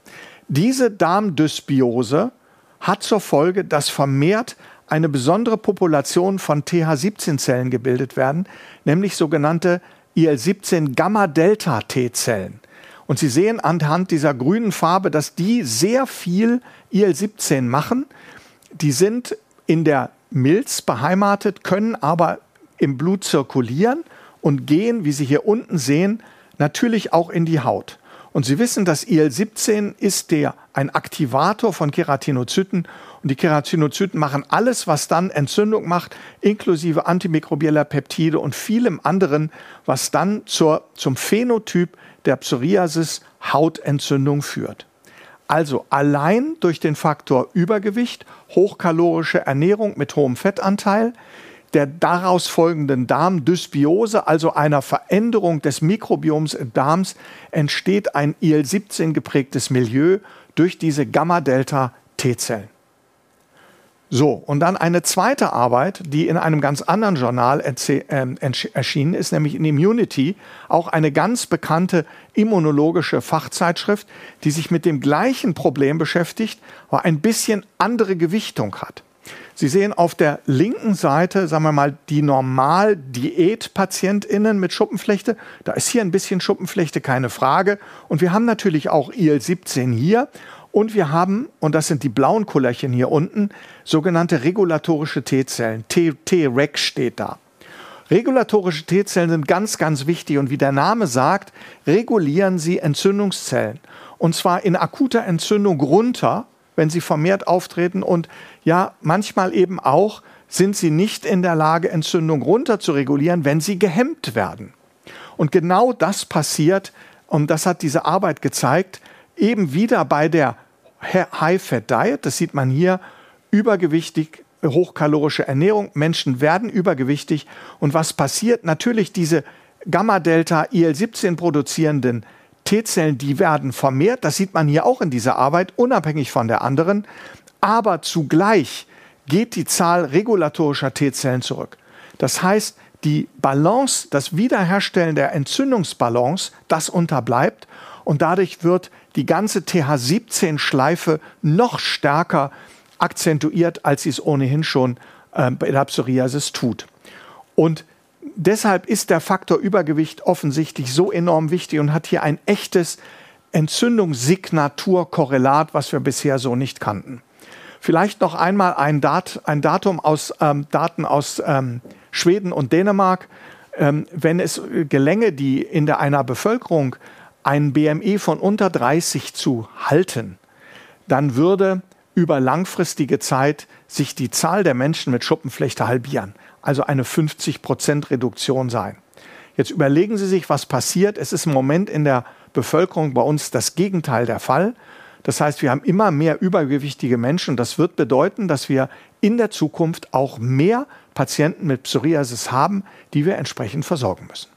Diese Darmdysbiose hat zur Folge, dass vermehrt eine besondere Population von TH17-Zellen gebildet werden, nämlich sogenannte IL-17 Gamma-Delta-T-Zellen. Und Sie sehen anhand dieser grünen Farbe, dass die sehr viel IL-17 machen. Die sind in der Milz beheimatet, können aber im Blut zirkulieren und gehen, wie Sie hier unten sehen, natürlich auch in die Haut. Und Sie wissen, dass IL-17 ist der, ein Aktivator von Keratinozyten. Und die Keratinozyten machen alles, was dann Entzündung macht, inklusive antimikrobieller Peptide und vielem anderen, was dann zur, zum Phänotyp der Psoriasis Hautentzündung führt. Also allein durch den Faktor Übergewicht, hochkalorische Ernährung mit hohem Fettanteil, der daraus folgenden Darmdysbiose, also einer Veränderung des Mikrobioms im Darms, entsteht ein IL-17 geprägtes Milieu durch diese Gamma-Delta-T-Zellen. So, und dann eine zweite Arbeit, die in einem ganz anderen Journal äh, erschienen ist, nämlich in Immunity, auch eine ganz bekannte immunologische Fachzeitschrift, die sich mit dem gleichen Problem beschäftigt, aber ein bisschen andere Gewichtung hat. Sie sehen auf der linken Seite, sagen wir mal, die Normal-Diät-PatientInnen mit Schuppenflechte. Da ist hier ein bisschen Schuppenflechte, keine Frage. Und wir haben natürlich auch IL-17 hier. Und wir haben, und das sind die blauen Kullerchen hier unten, sogenannte regulatorische T-Zellen. T-Reg steht da. Regulatorische T-Zellen sind ganz, ganz wichtig und wie der Name sagt, regulieren sie Entzündungszellen. Und zwar in akuter Entzündung runter wenn sie vermehrt auftreten und ja, manchmal eben auch sind sie nicht in der Lage, Entzündung runter zu regulieren, wenn sie gehemmt werden. Und genau das passiert, und das hat diese Arbeit gezeigt, eben wieder bei der High-Fat-Diet, das sieht man hier, übergewichtig, hochkalorische Ernährung, Menschen werden übergewichtig. Und was passiert? Natürlich diese Gamma-Delta-IL-17 produzierenden T-Zellen, die werden vermehrt. Das sieht man hier auch in dieser Arbeit, unabhängig von der anderen. Aber zugleich geht die Zahl regulatorischer T-Zellen zurück. Das heißt, die Balance, das Wiederherstellen der Entzündungsbalance, das unterbleibt und dadurch wird die ganze TH17-Schleife noch stärker akzentuiert, als sie es ohnehin schon äh, bei der Psoriasis tut. Und deshalb ist der Faktor Übergewicht offensichtlich so enorm wichtig und hat hier ein echtes Entzündungssignaturkorrelat, was wir bisher so nicht kannten. Vielleicht noch einmal ein, Dat, ein Datum aus ähm, Daten aus ähm, Schweden und Dänemark. Ähm, wenn es gelänge, die in der, einer Bevölkerung ein BMI von unter 30 zu halten, dann würde über langfristige Zeit sich die Zahl der Menschen mit Schuppenflechte halbieren, also eine 50 Prozent Reduktion sein. Jetzt überlegen Sie sich, was passiert. Es ist im Moment in der Bevölkerung bei uns das Gegenteil der Fall. Das heißt, wir haben immer mehr übergewichtige Menschen. Das wird bedeuten, dass wir in der Zukunft auch mehr Patienten mit Psoriasis haben, die wir entsprechend versorgen müssen.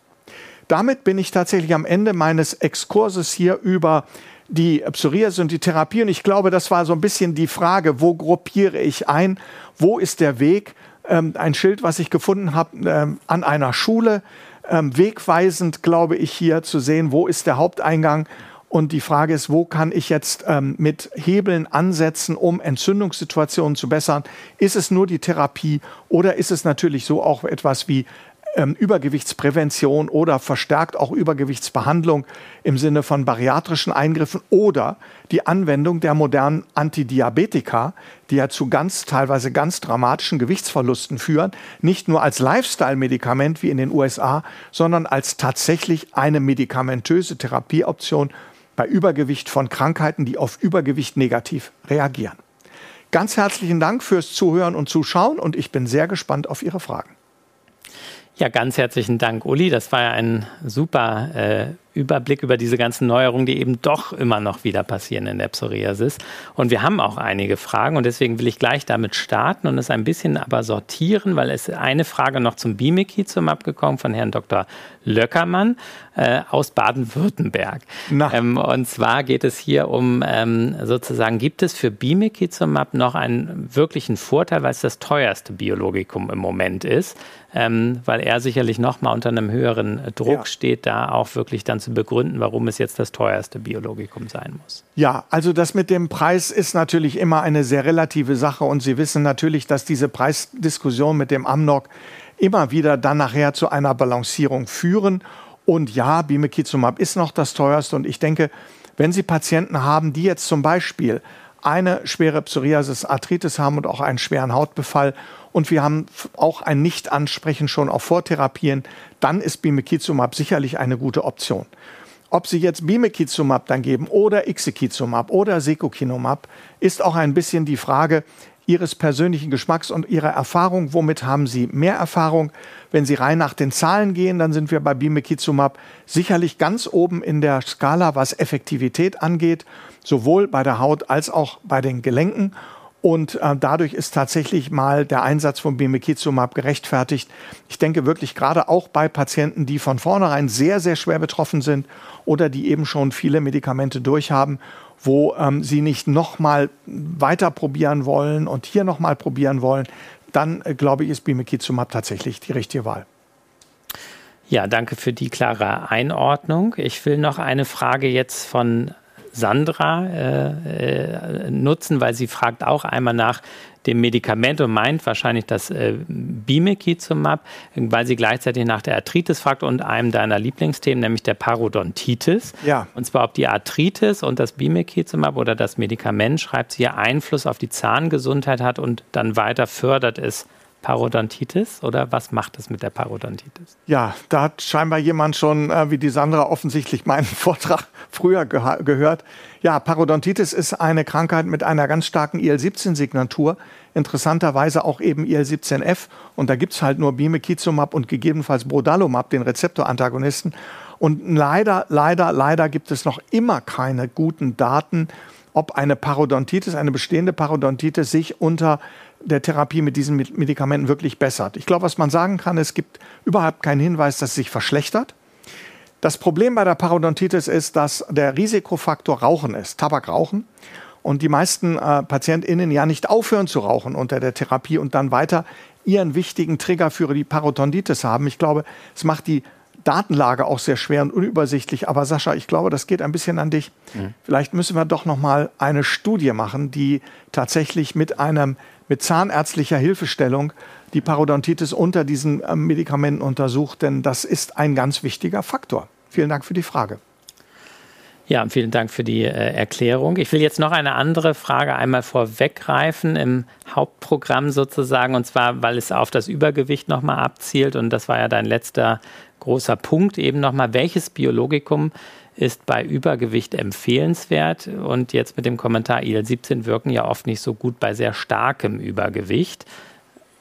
Damit bin ich tatsächlich am Ende meines Exkurses hier über die Psoriasis und die Therapie. Und ich glaube, das war so ein bisschen die Frage, wo gruppiere ich ein? Wo ist der Weg? Ähm, ein Schild, was ich gefunden habe ähm, an einer Schule. Ähm, wegweisend, glaube ich, hier zu sehen, wo ist der Haupteingang? Und die Frage ist, wo kann ich jetzt ähm, mit Hebeln ansetzen, um Entzündungssituationen zu bessern? Ist es nur die Therapie oder ist es natürlich so auch etwas wie ähm, Übergewichtsprävention oder verstärkt auch Übergewichtsbehandlung im Sinne von bariatrischen Eingriffen oder die Anwendung der modernen Antidiabetika, die ja zu ganz teilweise ganz dramatischen Gewichtsverlusten führen, nicht nur als Lifestyle-Medikament wie in den USA, sondern als tatsächlich eine medikamentöse Therapieoption bei Übergewicht von Krankheiten, die auf Übergewicht negativ reagieren. Ganz herzlichen Dank fürs Zuhören und Zuschauen und ich bin sehr gespannt auf Ihre Fragen. Ja, ganz herzlichen Dank, Uli. Das war ja ein super äh, Überblick über diese ganzen Neuerungen, die eben doch immer noch wieder passieren in der Psoriasis. Und wir haben auch einige Fragen und deswegen will ich gleich damit starten und es ein bisschen aber sortieren, weil es eine Frage noch zum Bimekizumab gekommen von Herrn Dr. Löckermann äh, aus Baden-Württemberg. Ähm, und zwar geht es hier um ähm, sozusagen, gibt es für Bimekizumab noch einen wirklichen Vorteil, weil es das teuerste Biologikum im Moment ist, ähm, weil er sicherlich noch mal unter einem höheren Druck ja. steht, da auch wirklich dann zu begründen, warum es jetzt das teuerste Biologikum sein muss. Ja, also das mit dem Preis ist natürlich immer eine sehr relative Sache und Sie wissen natürlich, dass diese Preisdiskussion mit dem Amnok immer wieder dann nachher zu einer Balancierung führen. Und ja, Bimekizumab ist noch das teuerste und ich denke, wenn Sie Patienten haben, die jetzt zum Beispiel eine schwere Psoriasis Arthritis haben und auch einen schweren Hautbefall und wir haben auch ein Nicht-Ansprechen schon auf Vortherapien, dann ist Bimekizumab sicherlich eine gute Option. Ob Sie jetzt Bimekizumab dann geben oder Ixekizumab oder Secukinumab, ist auch ein bisschen die Frage Ihres persönlichen Geschmacks und Ihrer Erfahrung. Womit haben Sie mehr Erfahrung? Wenn Sie rein nach den Zahlen gehen, dann sind wir bei Bimekizumab sicherlich ganz oben in der Skala, was Effektivität angeht, sowohl bei der Haut als auch bei den Gelenken. Und äh, dadurch ist tatsächlich mal der Einsatz von Bimekizumab gerechtfertigt. Ich denke wirklich gerade auch bei Patienten, die von vornherein sehr, sehr schwer betroffen sind oder die eben schon viele Medikamente durchhaben, wo ähm, sie nicht nochmal weiter probieren wollen und hier nochmal probieren wollen, dann äh, glaube ich, ist Bimekizumab tatsächlich die richtige Wahl. Ja, danke für die klare Einordnung. Ich will noch eine Frage jetzt von Sandra äh, äh, nutzen, weil sie fragt auch einmal nach dem Medikament und meint wahrscheinlich das äh, Bimekizumab, weil sie gleichzeitig nach der Arthritis fragt und einem deiner Lieblingsthemen, nämlich der Parodontitis. Ja. Und zwar ob die Arthritis und das Bimekizumab oder das Medikament, schreibt sie, Einfluss auf die Zahngesundheit hat und dann weiter fördert es Parodontitis oder was macht es mit der Parodontitis? Ja, da hat scheinbar jemand schon, äh, wie die Sandra, offensichtlich meinen <laughs> Vortrag früher ge gehört. Ja, Parodontitis ist eine Krankheit mit einer ganz starken IL-17-Signatur, interessanterweise auch eben IL-17F. Und da gibt es halt nur Bimekizumab und gegebenenfalls Brodalumab, den Rezeptorantagonisten. Und leider, leider, leider gibt es noch immer keine guten Daten, ob eine Parodontitis, eine bestehende Parodontitis sich unter der Therapie mit diesen Medikamenten wirklich bessert. Ich glaube, was man sagen kann, es gibt überhaupt keinen Hinweis, dass es sich verschlechtert. Das Problem bei der Parodontitis ist, dass der Risikofaktor Rauchen ist, Tabakrauchen. Und die meisten äh, PatientInnen ja nicht aufhören zu rauchen unter der Therapie und dann weiter ihren wichtigen Trigger für die Parodontitis haben. Ich glaube, es macht die Datenlage auch sehr schwer und unübersichtlich. Aber Sascha, ich glaube, das geht ein bisschen an dich. Mhm. Vielleicht müssen wir doch noch mal eine Studie machen, die tatsächlich mit einem mit zahnärztlicher Hilfestellung die Parodontitis unter diesen äh, Medikamenten untersucht, denn das ist ein ganz wichtiger Faktor. Vielen Dank für die Frage. Ja, vielen Dank für die äh, Erklärung. Ich will jetzt noch eine andere Frage einmal vorweggreifen im Hauptprogramm sozusagen, und zwar, weil es auf das Übergewicht nochmal abzielt. Und das war ja dein letzter großer Punkt eben nochmal, welches Biologikum ist bei Übergewicht empfehlenswert und jetzt mit dem Kommentar IL-17 wirken ja oft nicht so gut bei sehr starkem Übergewicht.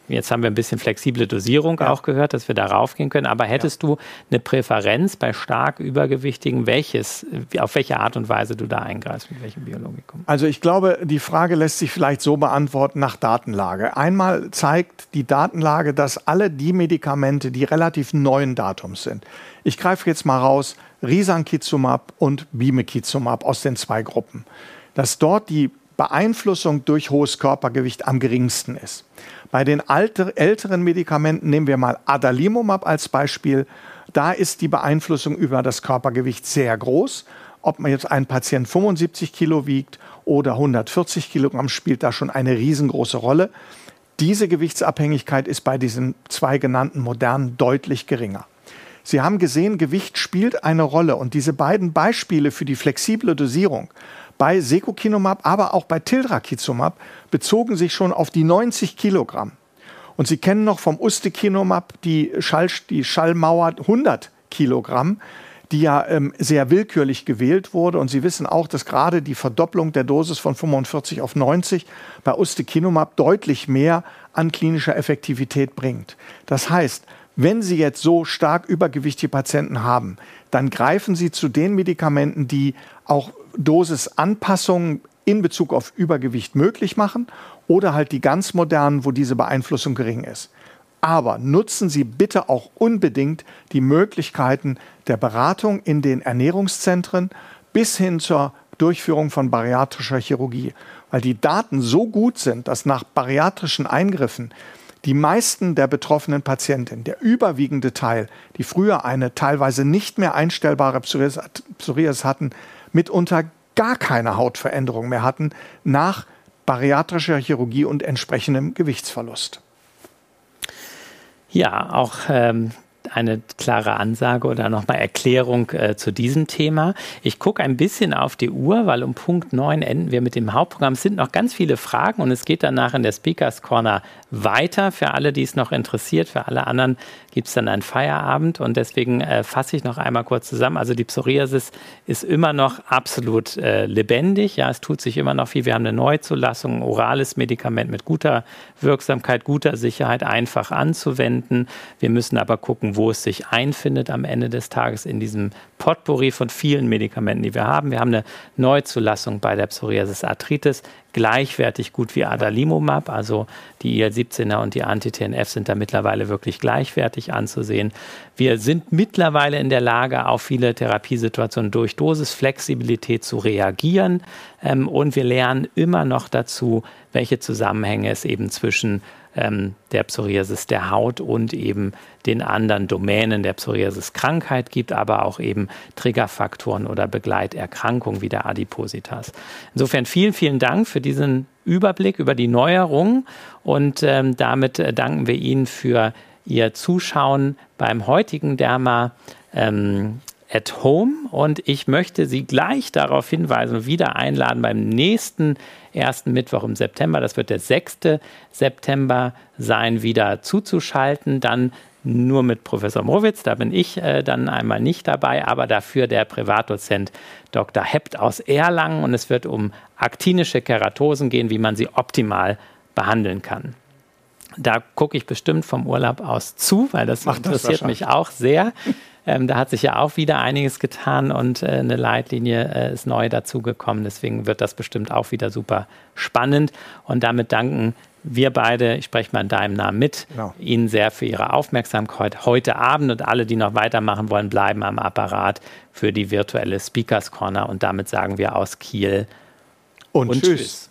Jetzt haben wir ein bisschen flexible Dosierung ja. auch gehört, dass wir da raufgehen können. Aber hättest ja. du eine Präferenz bei stark Übergewichtigen, welches, auf welche Art und Weise du da eingreifst, mit welchem Biologikum? Also ich glaube, die Frage lässt sich vielleicht so beantworten nach Datenlage. Einmal zeigt die Datenlage, dass alle die Medikamente, die relativ neuen Datums sind, ich greife jetzt mal raus, Risankizumab und Bimekizumab aus den zwei Gruppen, dass dort die Beeinflussung durch hohes Körpergewicht am geringsten ist. Bei den alter, älteren Medikamenten nehmen wir mal Adalimumab als Beispiel. Da ist die Beeinflussung über das Körpergewicht sehr groß. Ob man jetzt ein Patient 75 Kilo wiegt oder 140 Kilogramm, spielt da schon eine riesengroße Rolle. Diese Gewichtsabhängigkeit ist bei diesen zwei genannten modernen deutlich geringer. Sie haben gesehen, Gewicht spielt eine Rolle und diese beiden Beispiele für die flexible Dosierung bei Secukinumab, aber auch bei Tildrakizumab bezogen sich schon auf die 90 Kilogramm. Und Sie kennen noch vom Ustekinumab die, Schall, die Schallmauer 100 Kilogramm, die ja ähm, sehr willkürlich gewählt wurde. Und Sie wissen auch, dass gerade die Verdopplung der Dosis von 45 auf 90 bei Ustekinumab deutlich mehr an klinischer Effektivität bringt. Das heißt, wenn Sie jetzt so stark übergewichtige Patienten haben, dann greifen Sie zu den Medikamenten, die auch Dosisanpassungen in Bezug auf Übergewicht möglich machen oder halt die ganz modernen, wo diese Beeinflussung gering ist. Aber nutzen Sie bitte auch unbedingt die Möglichkeiten der Beratung in den Ernährungszentren bis hin zur Durchführung von bariatrischer Chirurgie, weil die Daten so gut sind, dass nach bariatrischen Eingriffen die meisten der betroffenen Patienten, der überwiegende Teil, die früher eine teilweise nicht mehr einstellbare Psoriasis hatten, mitunter gar keine Hautveränderung mehr hatten nach bariatrischer Chirurgie und entsprechendem Gewichtsverlust. Ja, auch ähm, eine klare Ansage oder nochmal Erklärung äh, zu diesem Thema. Ich gucke ein bisschen auf die Uhr, weil um Punkt 9 enden wir mit dem Hauptprogramm. Es sind noch ganz viele Fragen und es geht danach in der Speakers Corner weiter. Für alle, die es noch interessiert, für alle anderen gibt es dann einen Feierabend und deswegen äh, fasse ich noch einmal kurz zusammen. Also die Psoriasis ist immer noch absolut äh, lebendig. Ja, es tut sich immer noch viel. Wir haben eine Neuzulassung, ein orales Medikament mit guter Wirksamkeit, guter Sicherheit, einfach anzuwenden. Wir müssen aber gucken, wo es sich einfindet am Ende des Tages in diesem Potpourri von vielen Medikamenten, die wir haben. Wir haben eine Neuzulassung bei der Psoriasis Arthritis gleichwertig gut wie Adalimumab. Also die IL-17er und die Anti-TNF sind da mittlerweile wirklich gleichwertig anzusehen. Wir sind mittlerweile in der Lage, auf viele Therapiesituationen durch Dosisflexibilität zu reagieren. Ähm, und wir lernen immer noch dazu, welche Zusammenhänge es eben zwischen ähm, der Psoriasis der Haut und eben den anderen Domänen der Psoriasis-Krankheit gibt, aber auch eben Triggerfaktoren oder Begleiterkrankungen wie der Adipositas. Insofern vielen, vielen Dank für diesen Überblick über die Neuerungen und ähm, damit äh, danken wir Ihnen für Ihr Zuschauen beim heutigen Derma. Ähm, at Home. Und ich möchte Sie gleich darauf hinweisen und wieder einladen beim nächsten ersten Mittwoch im September. Das wird der 6. September sein, wieder zuzuschalten. Dann nur mit Professor Mowitz, da bin ich äh, dann einmal nicht dabei, aber dafür der Privatdozent Dr. Hept aus Erlangen und es wird um aktinische Keratosen gehen, wie man sie optimal behandeln kann. Da gucke ich bestimmt vom Urlaub aus zu, weil das Macht interessiert das mich auch sehr. Ähm, da hat sich ja auch wieder einiges getan und äh, eine Leitlinie äh, ist neu dazugekommen. Deswegen wird das bestimmt auch wieder super spannend. Und damit danken wir beide, ich spreche mal in deinem Namen mit, genau. Ihnen sehr für Ihre Aufmerksamkeit heute Abend und alle, die noch weitermachen wollen, bleiben am Apparat für die virtuelle Speakers Corner. Und damit sagen wir aus Kiel und, und tschüss. tschüss.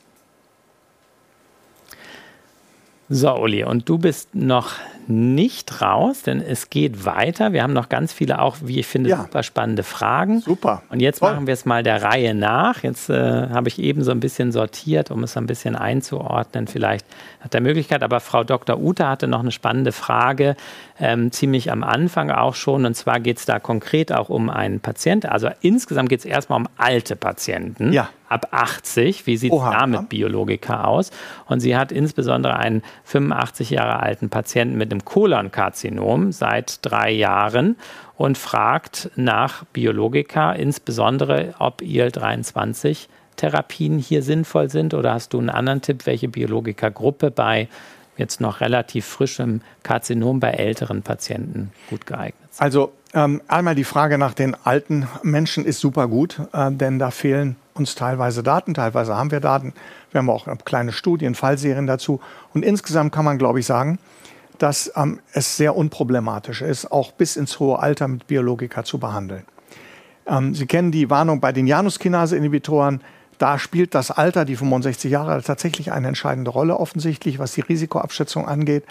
So, Uli, und du bist noch nicht raus, denn es geht weiter. Wir haben noch ganz viele auch, wie ich finde, ja. super spannende Fragen. Super. Und jetzt Voll. machen wir es mal der Reihe nach. Jetzt äh, habe ich eben so ein bisschen sortiert, um es ein bisschen einzuordnen. Vielleicht hat der Möglichkeit. Aber Frau Dr. Ute hatte noch eine spannende Frage, ähm, ziemlich am Anfang auch schon. Und zwar geht es da konkret auch um einen Patienten. Also insgesamt geht es erstmal um alte Patienten. Ja ab 80. Wie sieht es da mit Biologika aus? Und sie hat insbesondere einen 85 Jahre alten Patienten mit einem Kolonkarzinom seit drei Jahren und fragt nach Biologika, insbesondere ob IL-23 Therapien hier sinnvoll sind oder hast du einen anderen Tipp, welche Biologika-Gruppe bei jetzt noch relativ frischem Karzinom bei älteren Patienten gut geeignet ist? Also ähm, einmal die Frage nach den alten Menschen ist super gut, äh, denn da fehlen uns teilweise Daten, teilweise haben wir Daten. Wir haben auch kleine Studien, Fallserien dazu. Und insgesamt kann man, glaube ich, sagen, dass ähm, es sehr unproblematisch ist, auch bis ins hohe Alter mit Biologika zu behandeln. Ähm, Sie kennen die Warnung bei den Januskinase-Inhibitoren. Da spielt das Alter, die 65 Jahre, tatsächlich eine entscheidende Rolle, offensichtlich, was die Risikoabschätzung angeht.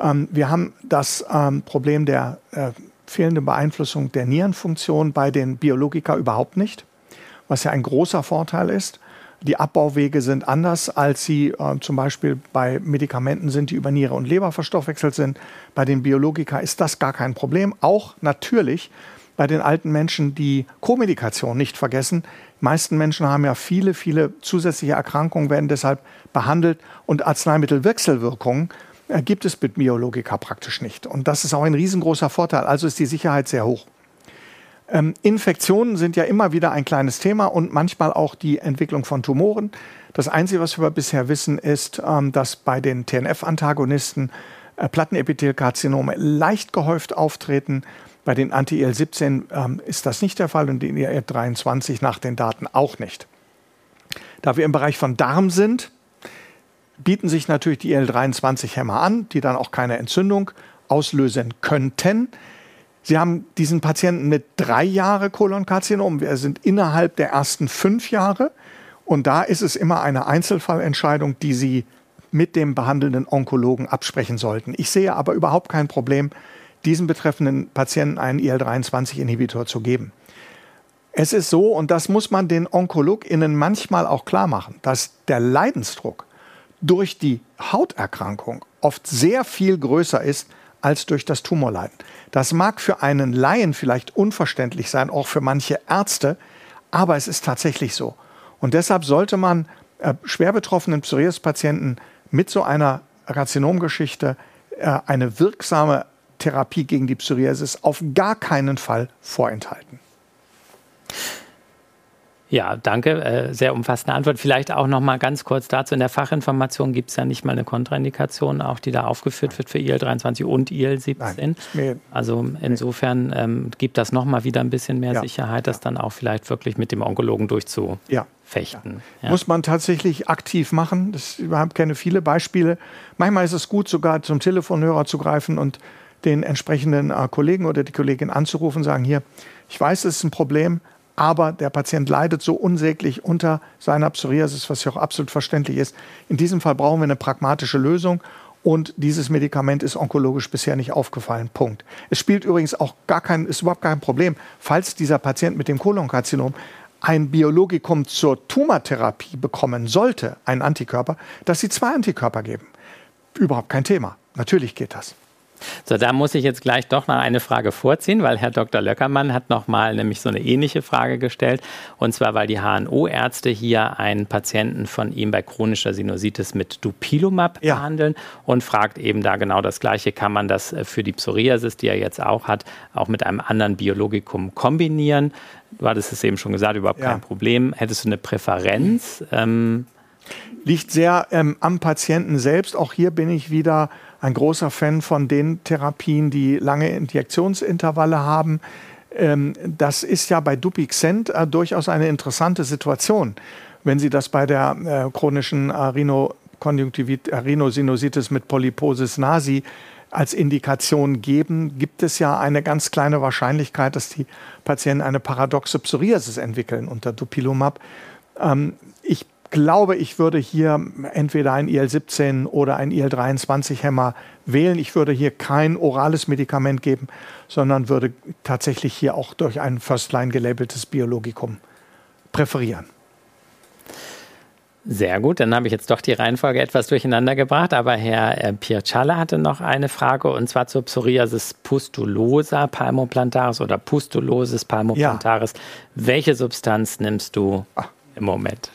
Ähm, wir haben das ähm, Problem der äh, fehlenden Beeinflussung der Nierenfunktion bei den Biologika überhaupt nicht was ja ein großer Vorteil ist. Die Abbauwege sind anders, als sie äh, zum Beispiel bei Medikamenten sind, die über Niere und Leber verstoffwechselt sind. Bei den Biologika ist das gar kein Problem. Auch natürlich bei den alten Menschen die Komedikation nicht vergessen. Die meisten Menschen haben ja viele, viele zusätzliche Erkrankungen, werden deshalb behandelt und Arzneimittelwechselwirkungen äh, gibt es mit Biologika praktisch nicht. Und das ist auch ein riesengroßer Vorteil. Also ist die Sicherheit sehr hoch. Ähm, Infektionen sind ja immer wieder ein kleines Thema und manchmal auch die Entwicklung von Tumoren. Das Einzige, was wir bisher wissen, ist, ähm, dass bei den TNF-Antagonisten äh, Plattenepithelkarzinome leicht gehäuft auftreten. Bei den Anti-IL-17 ähm, ist das nicht der Fall und den IL-23 nach den Daten auch nicht. Da wir im Bereich von Darm sind, bieten sich natürlich die IL-23-Hämmer an, die dann auch keine Entzündung auslösen könnten. Sie haben diesen Patienten mit drei Jahre Kolonkarzinom. Wir sind innerhalb der ersten fünf Jahre. Und da ist es immer eine Einzelfallentscheidung, die Sie mit dem behandelnden Onkologen absprechen sollten. Ich sehe aber überhaupt kein Problem, diesem betreffenden Patienten einen IL-23-Inhibitor zu geben. Es ist so, und das muss man den OnkologInnen manchmal auch klar machen, dass der Leidensdruck durch die Hauterkrankung oft sehr viel größer ist als durch das Tumorleiden. Das mag für einen Laien vielleicht unverständlich sein, auch für manche Ärzte, aber es ist tatsächlich so. Und deshalb sollte man äh, schwer betroffenen Psoriasis-Patienten mit so einer Karzinomgeschichte äh, eine wirksame Therapie gegen die Psoriasis auf gar keinen Fall vorenthalten. Ja, danke. Äh, sehr umfassende Antwort. Vielleicht auch noch mal ganz kurz dazu. In der Fachinformation gibt es ja nicht mal eine Kontraindikation, auch die da aufgeführt wird für IL-23 und IL-17. Also insofern ähm, gibt das noch mal wieder ein bisschen mehr ja. Sicherheit, das dann auch vielleicht wirklich mit dem Onkologen durchzufechten. Ja. Ja. Muss man tatsächlich aktiv machen. Das, ich kenne viele Beispiele. Manchmal ist es gut, sogar zum Telefonhörer zu greifen und den entsprechenden äh, Kollegen oder die Kollegin anzurufen und sagen, hier, ich weiß, es ist ein Problem, aber der Patient leidet so unsäglich unter seiner Psoriasis, was ja auch absolut verständlich ist. In diesem Fall brauchen wir eine pragmatische Lösung und dieses Medikament ist onkologisch bisher nicht aufgefallen. Punkt. Es spielt übrigens auch gar kein, ist überhaupt kein Problem, falls dieser Patient mit dem Kolonkarzinom ein Biologikum zur Tumortherapie bekommen sollte, einen Antikörper, dass sie zwei Antikörper geben. Überhaupt kein Thema. Natürlich geht das. So, da muss ich jetzt gleich doch noch eine Frage vorziehen, weil Herr Dr. Löckermann hat noch mal nämlich so eine ähnliche Frage gestellt. Und zwar, weil die HNO-Ärzte hier einen Patienten von ihm bei chronischer Sinusitis mit Dupilumab ja. behandeln und fragt eben da genau das Gleiche. Kann man das äh, für die Psoriasis, die er jetzt auch hat, auch mit einem anderen Biologikum kombinieren? Du hattest es eben schon gesagt, überhaupt ja. kein Problem. Hättest du eine Präferenz? Ähm, Liegt sehr ähm, am Patienten selbst. Auch hier bin ich wieder ein großer Fan von den Therapien, die lange Injektionsintervalle haben. Ähm, das ist ja bei Dupixent äh, durchaus eine interessante Situation. Wenn Sie das bei der äh, chronischen Rhinosinusitis mit Polyposis nasi als Indikation geben, gibt es ja eine ganz kleine Wahrscheinlichkeit, dass die Patienten eine paradoxe Psoriasis entwickeln unter Dupilumab. Ähm, glaube, ich würde hier entweder ein IL-17 oder ein IL-23-Hämmer wählen. Ich würde hier kein orales Medikament geben, sondern würde tatsächlich hier auch durch ein First-Line gelabeltes Biologikum präferieren. Sehr gut, dann habe ich jetzt doch die Reihenfolge etwas durcheinander gebracht, aber Herr äh, Piercialla hatte noch eine Frage und zwar zur Psoriasis pustulosa palmoplantaris oder pustulosis palmoplantaris. Ja. Welche Substanz nimmst du Ach. im Moment?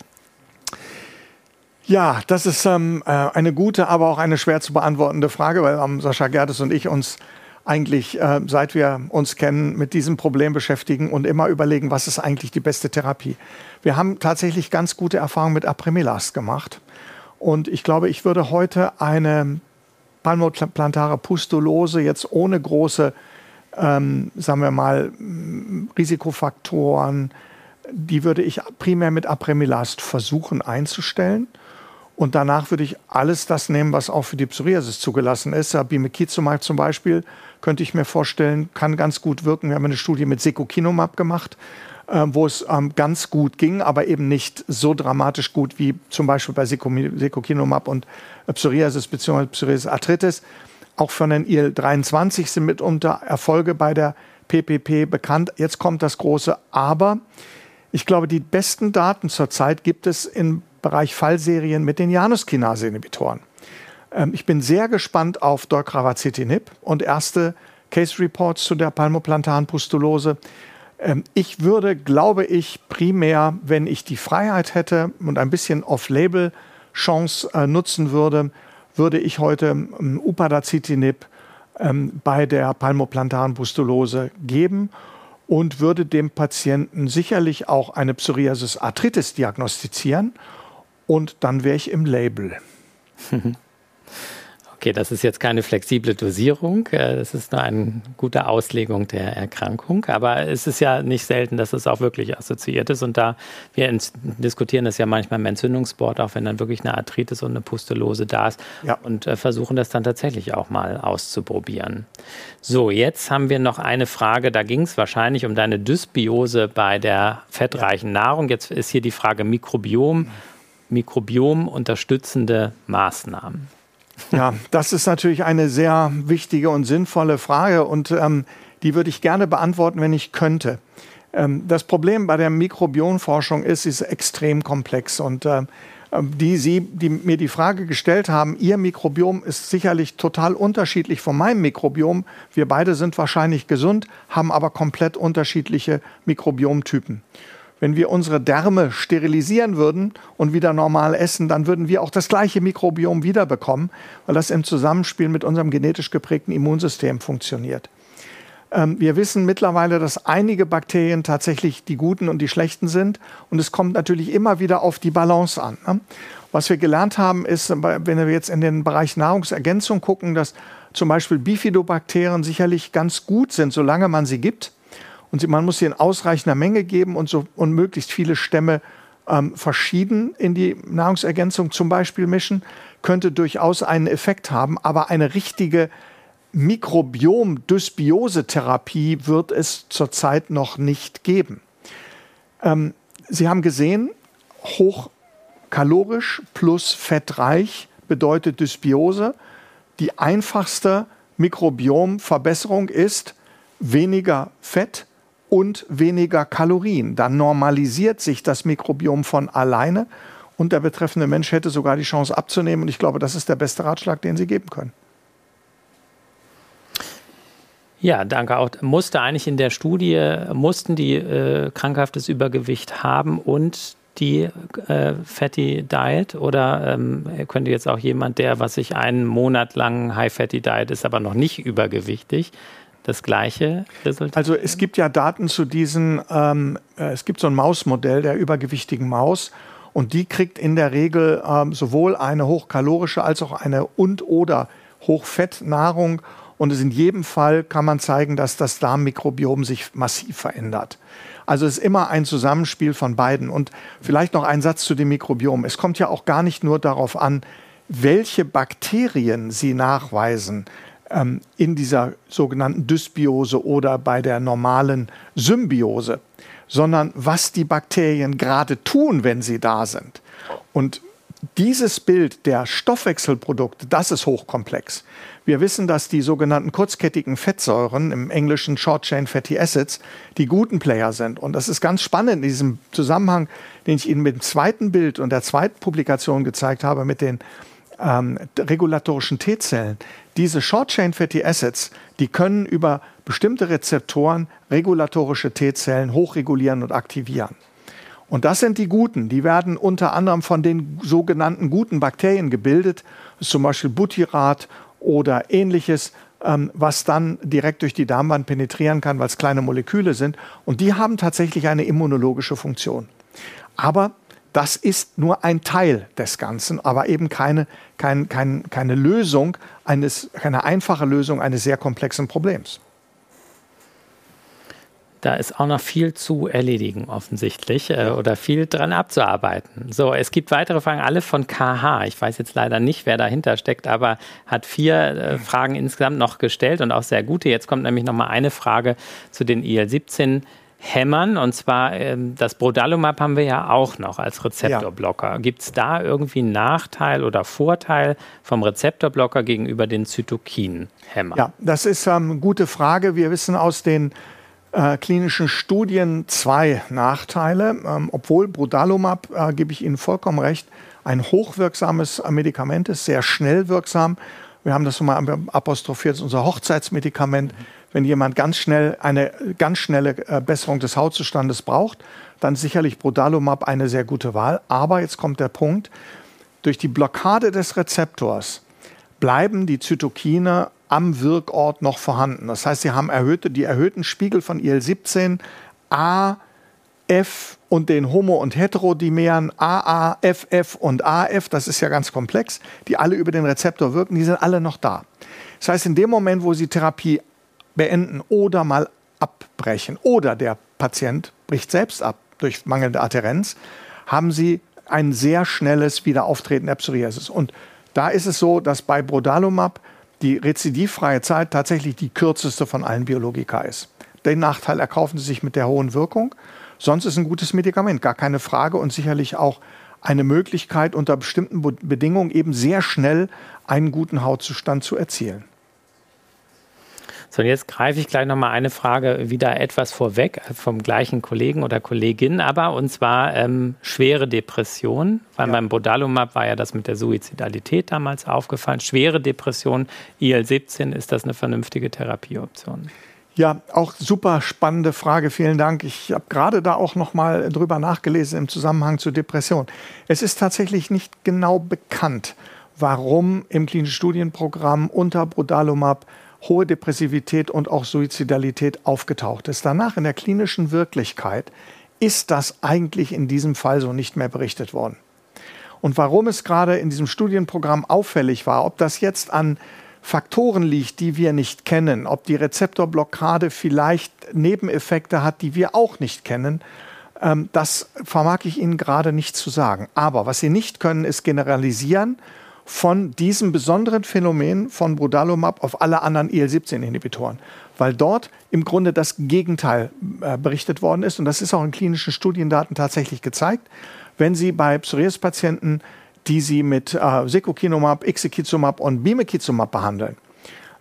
Ja, das ist ähm, äh, eine gute, aber auch eine schwer zu beantwortende Frage, weil ähm, Sascha Gerdes und ich uns eigentlich, äh, seit wir uns kennen, mit diesem Problem beschäftigen und immer überlegen, was ist eigentlich die beste Therapie. Wir haben tatsächlich ganz gute Erfahrungen mit Apremilast gemacht. Und ich glaube, ich würde heute eine palmoplantare Pustulose jetzt ohne große, ähm, sagen wir mal, Risikofaktoren, die würde ich primär mit Apremilast versuchen einzustellen. Und danach würde ich alles das nehmen, was auch für die Psoriasis zugelassen ist. Bimekizumab zum Beispiel könnte ich mir vorstellen, kann ganz gut wirken. Wir haben eine Studie mit Secukinumab gemacht, äh, wo es ähm, ganz gut ging, aber eben nicht so dramatisch gut wie zum Beispiel bei Secukinumab und Psoriasis bzw. Psoriasis Arthritis. Auch von den IL-23 sind mitunter Erfolge bei der PPP bekannt. Jetzt kommt das große Aber. Ich glaube, die besten Daten zurzeit gibt es im Bereich Fallserien mit den Januskinase-Inhibitoren. Ähm, ich bin sehr gespannt auf Dolcravacitinib und erste Case Reports zu der palmoplantaren Pustulose. Ähm, ich würde, glaube ich, primär, wenn ich die Freiheit hätte und ein bisschen Off-Label-Chance äh, nutzen würde, würde ich heute ähm, Upadacitinib ähm, bei der palmoplantaren Pustulose geben und würde dem Patienten sicherlich auch eine Psoriasis Arthritis diagnostizieren und dann wäre ich im Label. <laughs> Okay, das ist jetzt keine flexible Dosierung, äh, das ist nur eine gute Auslegung der Erkrankung, aber es ist ja nicht selten, dass es auch wirklich assoziiert ist und da wir diskutieren das ja manchmal im Entzündungssport, auch wenn dann wirklich eine Arthritis und eine Pustulose da ist ja. und äh, versuchen das dann tatsächlich auch mal auszuprobieren. So, jetzt haben wir noch eine Frage, da ging es wahrscheinlich um deine Dysbiose bei der fettreichen Nahrung. Jetzt ist hier die Frage Mikrobiom Mikrobiom unterstützende Maßnahmen? Ja, das ist natürlich eine sehr wichtige und sinnvolle Frage und ähm, die würde ich gerne beantworten, wenn ich könnte. Ähm, das Problem bei der Mikrobiomforschung ist, sie ist extrem komplex und äh, die Sie, die mir die Frage gestellt haben, Ihr Mikrobiom ist sicherlich total unterschiedlich von meinem Mikrobiom. Wir beide sind wahrscheinlich gesund, haben aber komplett unterschiedliche Mikrobiomtypen. Wenn wir unsere Därme sterilisieren würden und wieder normal essen, dann würden wir auch das gleiche Mikrobiom wiederbekommen, weil das im Zusammenspiel mit unserem genetisch geprägten Immunsystem funktioniert. Ähm, wir wissen mittlerweile, dass einige Bakterien tatsächlich die guten und die schlechten sind. Und es kommt natürlich immer wieder auf die Balance an. Ne? Was wir gelernt haben, ist, wenn wir jetzt in den Bereich Nahrungsergänzung gucken, dass zum Beispiel Bifidobakterien sicherlich ganz gut sind, solange man sie gibt. Und man muss sie in ausreichender Menge geben und, so, und möglichst viele Stämme ähm, verschieden in die Nahrungsergänzung zum Beispiel mischen, könnte durchaus einen Effekt haben. Aber eine richtige Mikrobiom-Dysbiose-Therapie wird es zurzeit noch nicht geben. Ähm, Sie haben gesehen, hochkalorisch plus fettreich bedeutet Dysbiose. Die einfachste Mikrobiomverbesserung ist weniger Fett, und weniger Kalorien. Dann normalisiert sich das Mikrobiom von alleine und der betreffende Mensch hätte sogar die Chance abzunehmen. Und ich glaube, das ist der beste Ratschlag, den Sie geben können. Ja, danke auch. Musste eigentlich in der Studie, mussten die äh, krankhaftes Übergewicht haben und die äh, Fatty Diet oder ähm, könnte jetzt auch jemand, der, was ich einen Monat lang High Fatty Diet ist, aber noch nicht übergewichtig, das gleiche Resultat? Also es gibt ja Daten zu diesen, ähm, äh, es gibt so ein Mausmodell der übergewichtigen Maus und die kriegt in der Regel ähm, sowohl eine hochkalorische als auch eine und oder Hochfettnahrung und in jedem Fall kann man zeigen, dass das Darmmikrobiom sich massiv verändert. Also es ist immer ein Zusammenspiel von beiden. Und vielleicht noch ein Satz zu dem Mikrobiom. Es kommt ja auch gar nicht nur darauf an, welche Bakterien Sie nachweisen ähm, in dieser sogenannten Dysbiose oder bei der normalen Symbiose, sondern was die Bakterien gerade tun, wenn sie da sind. Und dieses Bild der Stoffwechselprodukte, das ist hochkomplex. Wir wissen, dass die sogenannten kurzkettigen Fettsäuren, im Englischen Short Chain Fatty Acids, die guten Player sind. Und das ist ganz spannend in diesem Zusammenhang, den ich Ihnen mit dem zweiten Bild und der zweiten Publikation gezeigt habe, mit den ähm, regulatorischen T-Zellen. Diese Short Chain Fatty Acids, die können über bestimmte Rezeptoren regulatorische T-Zellen hochregulieren und aktivieren. Und das sind die guten. Die werden unter anderem von den sogenannten guten Bakterien gebildet, zum Beispiel Butyrat oder ähnliches, ähm, was dann direkt durch die Darmwand penetrieren kann, weil es kleine Moleküle sind. Und die haben tatsächlich eine immunologische Funktion. Aber das ist nur ein Teil des Ganzen, aber eben keine, kein, kein, keine Lösung, eines, keine einfache Lösung eines sehr komplexen Problems. Da ist auch noch viel zu erledigen, offensichtlich, äh, oder viel dran abzuarbeiten. So, es gibt weitere Fragen, alle von KH. Ich weiß jetzt leider nicht, wer dahinter steckt, aber hat vier äh, Fragen insgesamt noch gestellt und auch sehr gute. Jetzt kommt nämlich noch mal eine Frage zu den IL-17 hämmern. Und zwar ähm, das Brodalumab haben wir ja auch noch als Rezeptorblocker. Ja. Gibt es da irgendwie einen Nachteil oder Vorteil vom Rezeptorblocker gegenüber den Zytokinhämmern? Ja, das ist eine ähm, gute Frage. Wir wissen aus den äh, klinischen Studien zwei Nachteile. Ähm, obwohl Brodalumab, äh, gebe ich Ihnen vollkommen recht, ein hochwirksames Medikament ist, sehr schnell wirksam. Wir haben das schon mal apostrophiert, unser Hochzeitsmedikament. Wenn jemand ganz schnell eine ganz schnelle äh, Besserung des Hautzustandes braucht, dann sicherlich Brodalumab eine sehr gute Wahl. Aber jetzt kommt der Punkt, durch die Blockade des Rezeptors bleiben die Zytokine am Wirkort noch vorhanden. Das heißt, sie haben erhöhte, die erhöhten Spiegel von IL-17, A, F und den Homo- und Heterodimeren AA, FF und AF, das ist ja ganz komplex, die alle über den Rezeptor wirken, die sind alle noch da. Das heißt, in dem Moment, wo Sie Therapie beenden oder mal abbrechen oder der Patient bricht selbst ab durch mangelnde Adherenz, haben Sie ein sehr schnelles Wiederauftreten der Psoriasis. Und da ist es so, dass bei Brodalumab die rezidivfreie Zeit tatsächlich die kürzeste von allen Biologika ist. Den Nachteil erkaufen sie sich mit der hohen Wirkung. Sonst ist ein gutes Medikament, gar keine Frage und sicherlich auch eine Möglichkeit, unter bestimmten Bedingungen eben sehr schnell einen guten Hautzustand zu erzielen. So, und jetzt greife ich gleich nochmal eine Frage wieder etwas vorweg vom gleichen Kollegen oder Kollegin, aber und zwar ähm, schwere Depression, weil ja. beim Bodalumab war ja das mit der Suizidalität damals aufgefallen. Schwere Depression, IL-17, ist das eine vernünftige Therapieoption? Ja, auch super spannende Frage. Vielen Dank. Ich habe gerade da auch noch mal drüber nachgelesen im Zusammenhang zur Depression. Es ist tatsächlich nicht genau bekannt, warum im klinischen Studienprogramm unter Brodalumab hohe Depressivität und auch Suizidalität aufgetaucht ist. Danach in der klinischen Wirklichkeit ist das eigentlich in diesem Fall so nicht mehr berichtet worden. Und warum es gerade in diesem Studienprogramm auffällig war, ob das jetzt an Faktoren liegt, die wir nicht kennen, ob die Rezeptorblockade vielleicht Nebeneffekte hat, die wir auch nicht kennen, ähm, das vermag ich Ihnen gerade nicht zu sagen. Aber was Sie nicht können, ist generalisieren von diesem besonderen Phänomen von Brodalumab auf alle anderen IL-17-Inhibitoren, weil dort im Grunde das Gegenteil äh, berichtet worden ist und das ist auch in klinischen Studiendaten tatsächlich gezeigt. Wenn Sie bei Psoriasis-Patienten, die Sie mit äh, Secukinumab, Ixekizumab und Bimekizumab behandeln,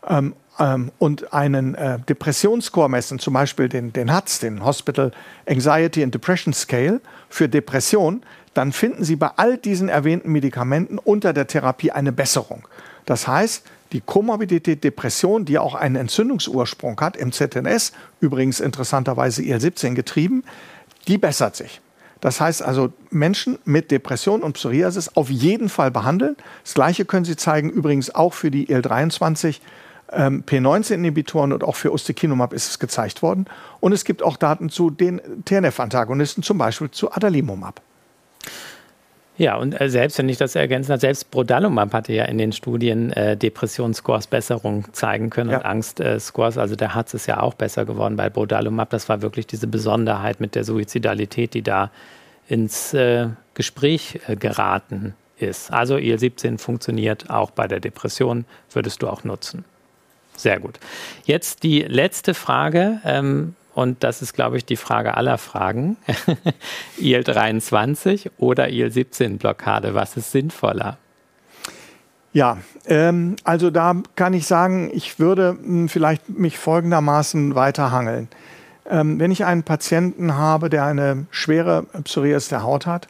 ähm, ähm, und einen äh, Depressionsscore messen, zum Beispiel den, den HATS, den Hospital Anxiety and Depression Scale für Depression, dann finden Sie bei all diesen erwähnten Medikamenten unter der Therapie eine Besserung. Das heißt, die Komorbidität Depression, die auch einen Entzündungsursprung hat, im ZNS, übrigens interessanterweise IL-17 getrieben, die bessert sich. Das heißt also, Menschen mit Depression und Psoriasis auf jeden Fall behandeln. Das Gleiche können Sie zeigen, übrigens auch für die IL-23 ähm, P19-Inhibitoren und auch für Ustekinumab ist es gezeigt worden. Und es gibt auch Daten zu den TNF-Antagonisten, zum Beispiel zu Adalimumab. Ja, und äh, selbst wenn ich das ergänzen habe, selbst Brodalumab hatte ja in den Studien äh, Depressionsscores Besserung zeigen können ja. und Angstscores. Also der Harz ist ja auch besser geworden bei Brodalumab. Das war wirklich diese Besonderheit mit der Suizidalität, die da ins äh, Gespräch äh, geraten ist. Also IL-17 funktioniert auch bei der Depression, würdest du auch nutzen. Sehr gut. Jetzt die letzte Frage. Ähm, und das ist, glaube ich, die Frage aller Fragen. <laughs> IL-23 oder IL-17-Blockade, was ist sinnvoller? Ja, ähm, also da kann ich sagen, ich würde mh, hm, vielleicht mich folgendermaßen weiterhangeln. Ähm, wenn ich einen Patienten habe, der eine schwere Psoriasis der Haut hat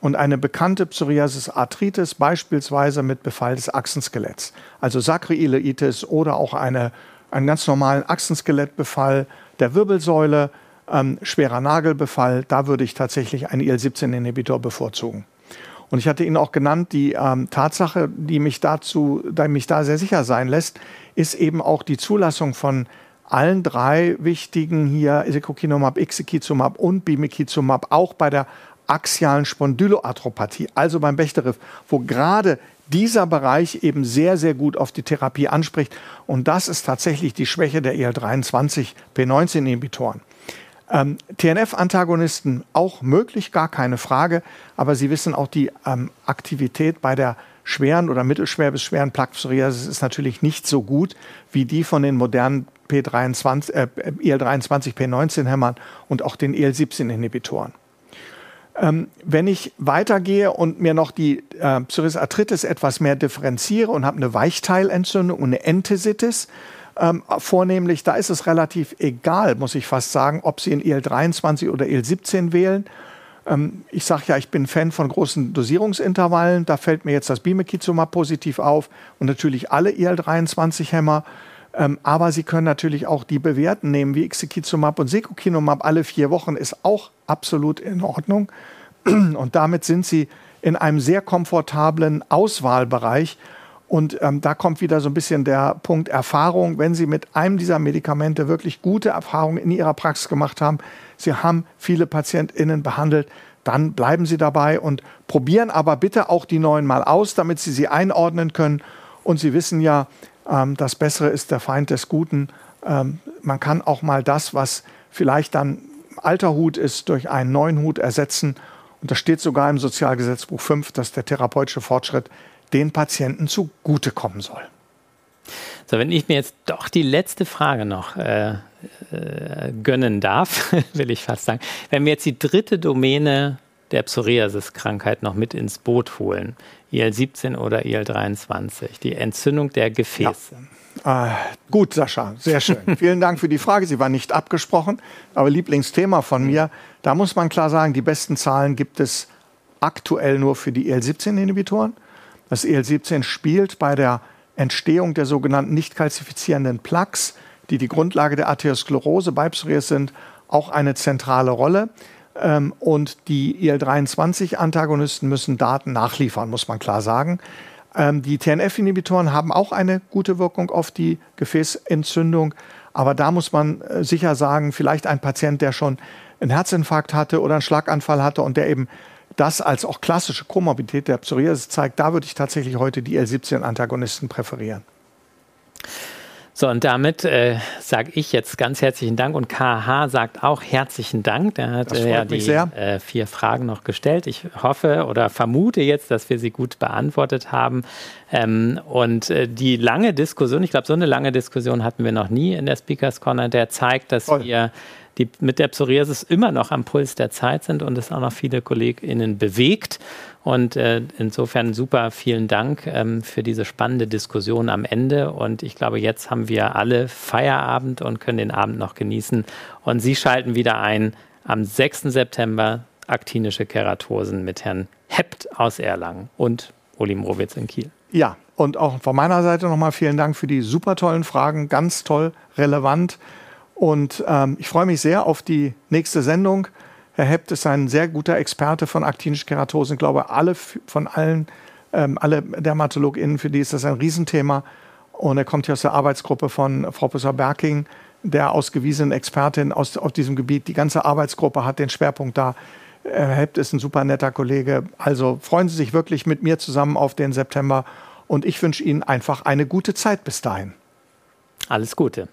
und eine bekannte Psoriasis Arthritis, beispielsweise mit Befall des Achsenskeletts, also Sakroileitis oder auch eine, einen ganz normalen Achsenskelettbefall, der Wirbelsäule, ähm, schwerer Nagelbefall, da würde ich tatsächlich einen IL-17-Inhibitor bevorzugen. Und ich hatte Ihnen auch genannt, die ähm, Tatsache, die mich dazu, die mich da sehr sicher sein lässt, ist eben auch die Zulassung von allen drei wichtigen hier, Isecokinumab, Ixekizumab und Bimekizumab, auch bei der axialen Spondyloarthropathie, also beim Bechterew, wo gerade dieser Bereich eben sehr, sehr gut auf die Therapie anspricht. Und das ist tatsächlich die Schwäche der IL-23-P19-Inhibitoren. Ähm, TNF-Antagonisten auch möglich, gar keine Frage. Aber Sie wissen auch, die ähm, Aktivität bei der schweren oder mittelschwer bis schweren Plaque ist natürlich nicht so gut wie die von den modernen P23, äh, IL-23, P19-Hämmern und auch den IL-17-Inhibitoren. Ähm, wenn ich weitergehe und mir noch die äh, Psoriasis etwas mehr differenziere und habe eine Weichteilentzündung und eine Enthesitis, ähm, vornehmlich, da ist es relativ egal, muss ich fast sagen, ob Sie in IL-23 oder IL-17 wählen. Ähm, ich sage ja, ich bin Fan von großen Dosierungsintervallen. Da fällt mir jetzt das Bimekizumab positiv auf und natürlich alle IL-23-Hämmer. Ähm, aber Sie können natürlich auch die bewährten nehmen, wie Ixekizumab und Secukinumab alle vier Wochen, ist auch absolut in Ordnung. <clears throat> Und damit sind Sie in einem sehr komfortablen Auswahlbereich. Und ähm, da kommt wieder so ein bisschen der Punkt Erfahrung. Wenn Sie mit einem dieser Medikamente wirklich gute Erfahrungen in Ihrer Praxis gemacht haben, Sie haben viele PatientInnen behandelt, dann bleiben Sie dabei und probieren aber bitte auch die neuen mal aus, damit Sie sie einordnen können. Und Sie wissen ja, ähm, das Bessere ist der Feind des Guten. Ähm, man kann auch mal das, was vielleicht dann alter Hut ist, durch einen neuen Hut ersetzen. Und das steht sogar im Sozialgesetzbuch 5, dass der therapeutische Fortschritt den Patienten zugutekommen soll. So, wenn ich mir jetzt doch die letzte Frage noch äh, äh, gönnen darf, <laughs> will ich fast sagen. Wenn wir jetzt die dritte Domäne der Psoriasis-Krankheit noch mit ins Boot holen, IL-17 oder IL-23, die Entzündung der Gefäße. Ja. Äh, gut, Sascha, sehr schön. <laughs> Vielen Dank für die Frage. Sie war nicht abgesprochen, aber Lieblingsthema von mir. Da muss man klar sagen, die besten Zahlen gibt es aktuell nur für die IL-17-Inhibitoren. Das IL-17 spielt bei der Entstehung der sogenannten nicht kalzifizierenden Plaques, die die Grundlage der Arteriosklerose bei Psoriasis sind, auch eine zentrale Rolle. Ähm, und die IL-23-Antagonisten müssen Daten nachliefern, muss man klar sagen. Ähm, die TNF-Inhibitoren haben auch eine gute Wirkung auf die Gefäßentzündung. Aber da muss man äh, sicher sagen, vielleicht ein Patient, der schon einen Herzinfarkt hatte oder einen Schlaganfall hatte und der eben das als auch klassische Komorbidität der Psoriasis zeigt, da würde ich tatsächlich heute die L17-Antagonisten präferieren. So, und damit äh, sage ich jetzt ganz herzlichen Dank und KH sagt auch herzlichen Dank. Der hat äh, ja die äh, vier Fragen noch gestellt. Ich hoffe oder vermute jetzt, dass wir sie gut beantwortet haben. Ähm, und äh, die lange Diskussion, ich glaube, so eine lange Diskussion hatten wir noch nie in der Speakers Corner, der zeigt, dass Voll. wir die mit der Psoriasis immer noch am Puls der Zeit sind und es auch noch viele KollegInnen bewegt. Und äh, insofern super vielen Dank ähm, für diese spannende Diskussion am Ende. Und ich glaube, jetzt haben wir alle Feierabend und können den Abend noch genießen. Und Sie schalten wieder ein am 6. September aktinische Keratosen mit Herrn Hept aus Erlangen und Uli Mrowitz in Kiel. Ja, Und auch von meiner Seite nochmal vielen Dank für die super tollen Fragen, ganz toll, relevant. Und ähm, ich freue mich sehr auf die nächste Sendung. Herr Hept ist ein sehr guter Experte von aktinische Keratose. Ich glaube, alle von allen, ähm, alle DermatologInnen, für die ist das ein Riesenthema. Und er kommt hier aus der Arbeitsgruppe von Frau Professor Berking, der ausgewiesenen Expertin aus, auf diesem Gebiet. Die ganze Arbeitsgruppe hat den Schwerpunkt da. Herr Hept ist ein super netter Kollege. Also freuen Sie sich wirklich mit mir zusammen auf den September. Und ich wünsche Ihnen einfach eine gute Zeit bis dahin. Alles Gute.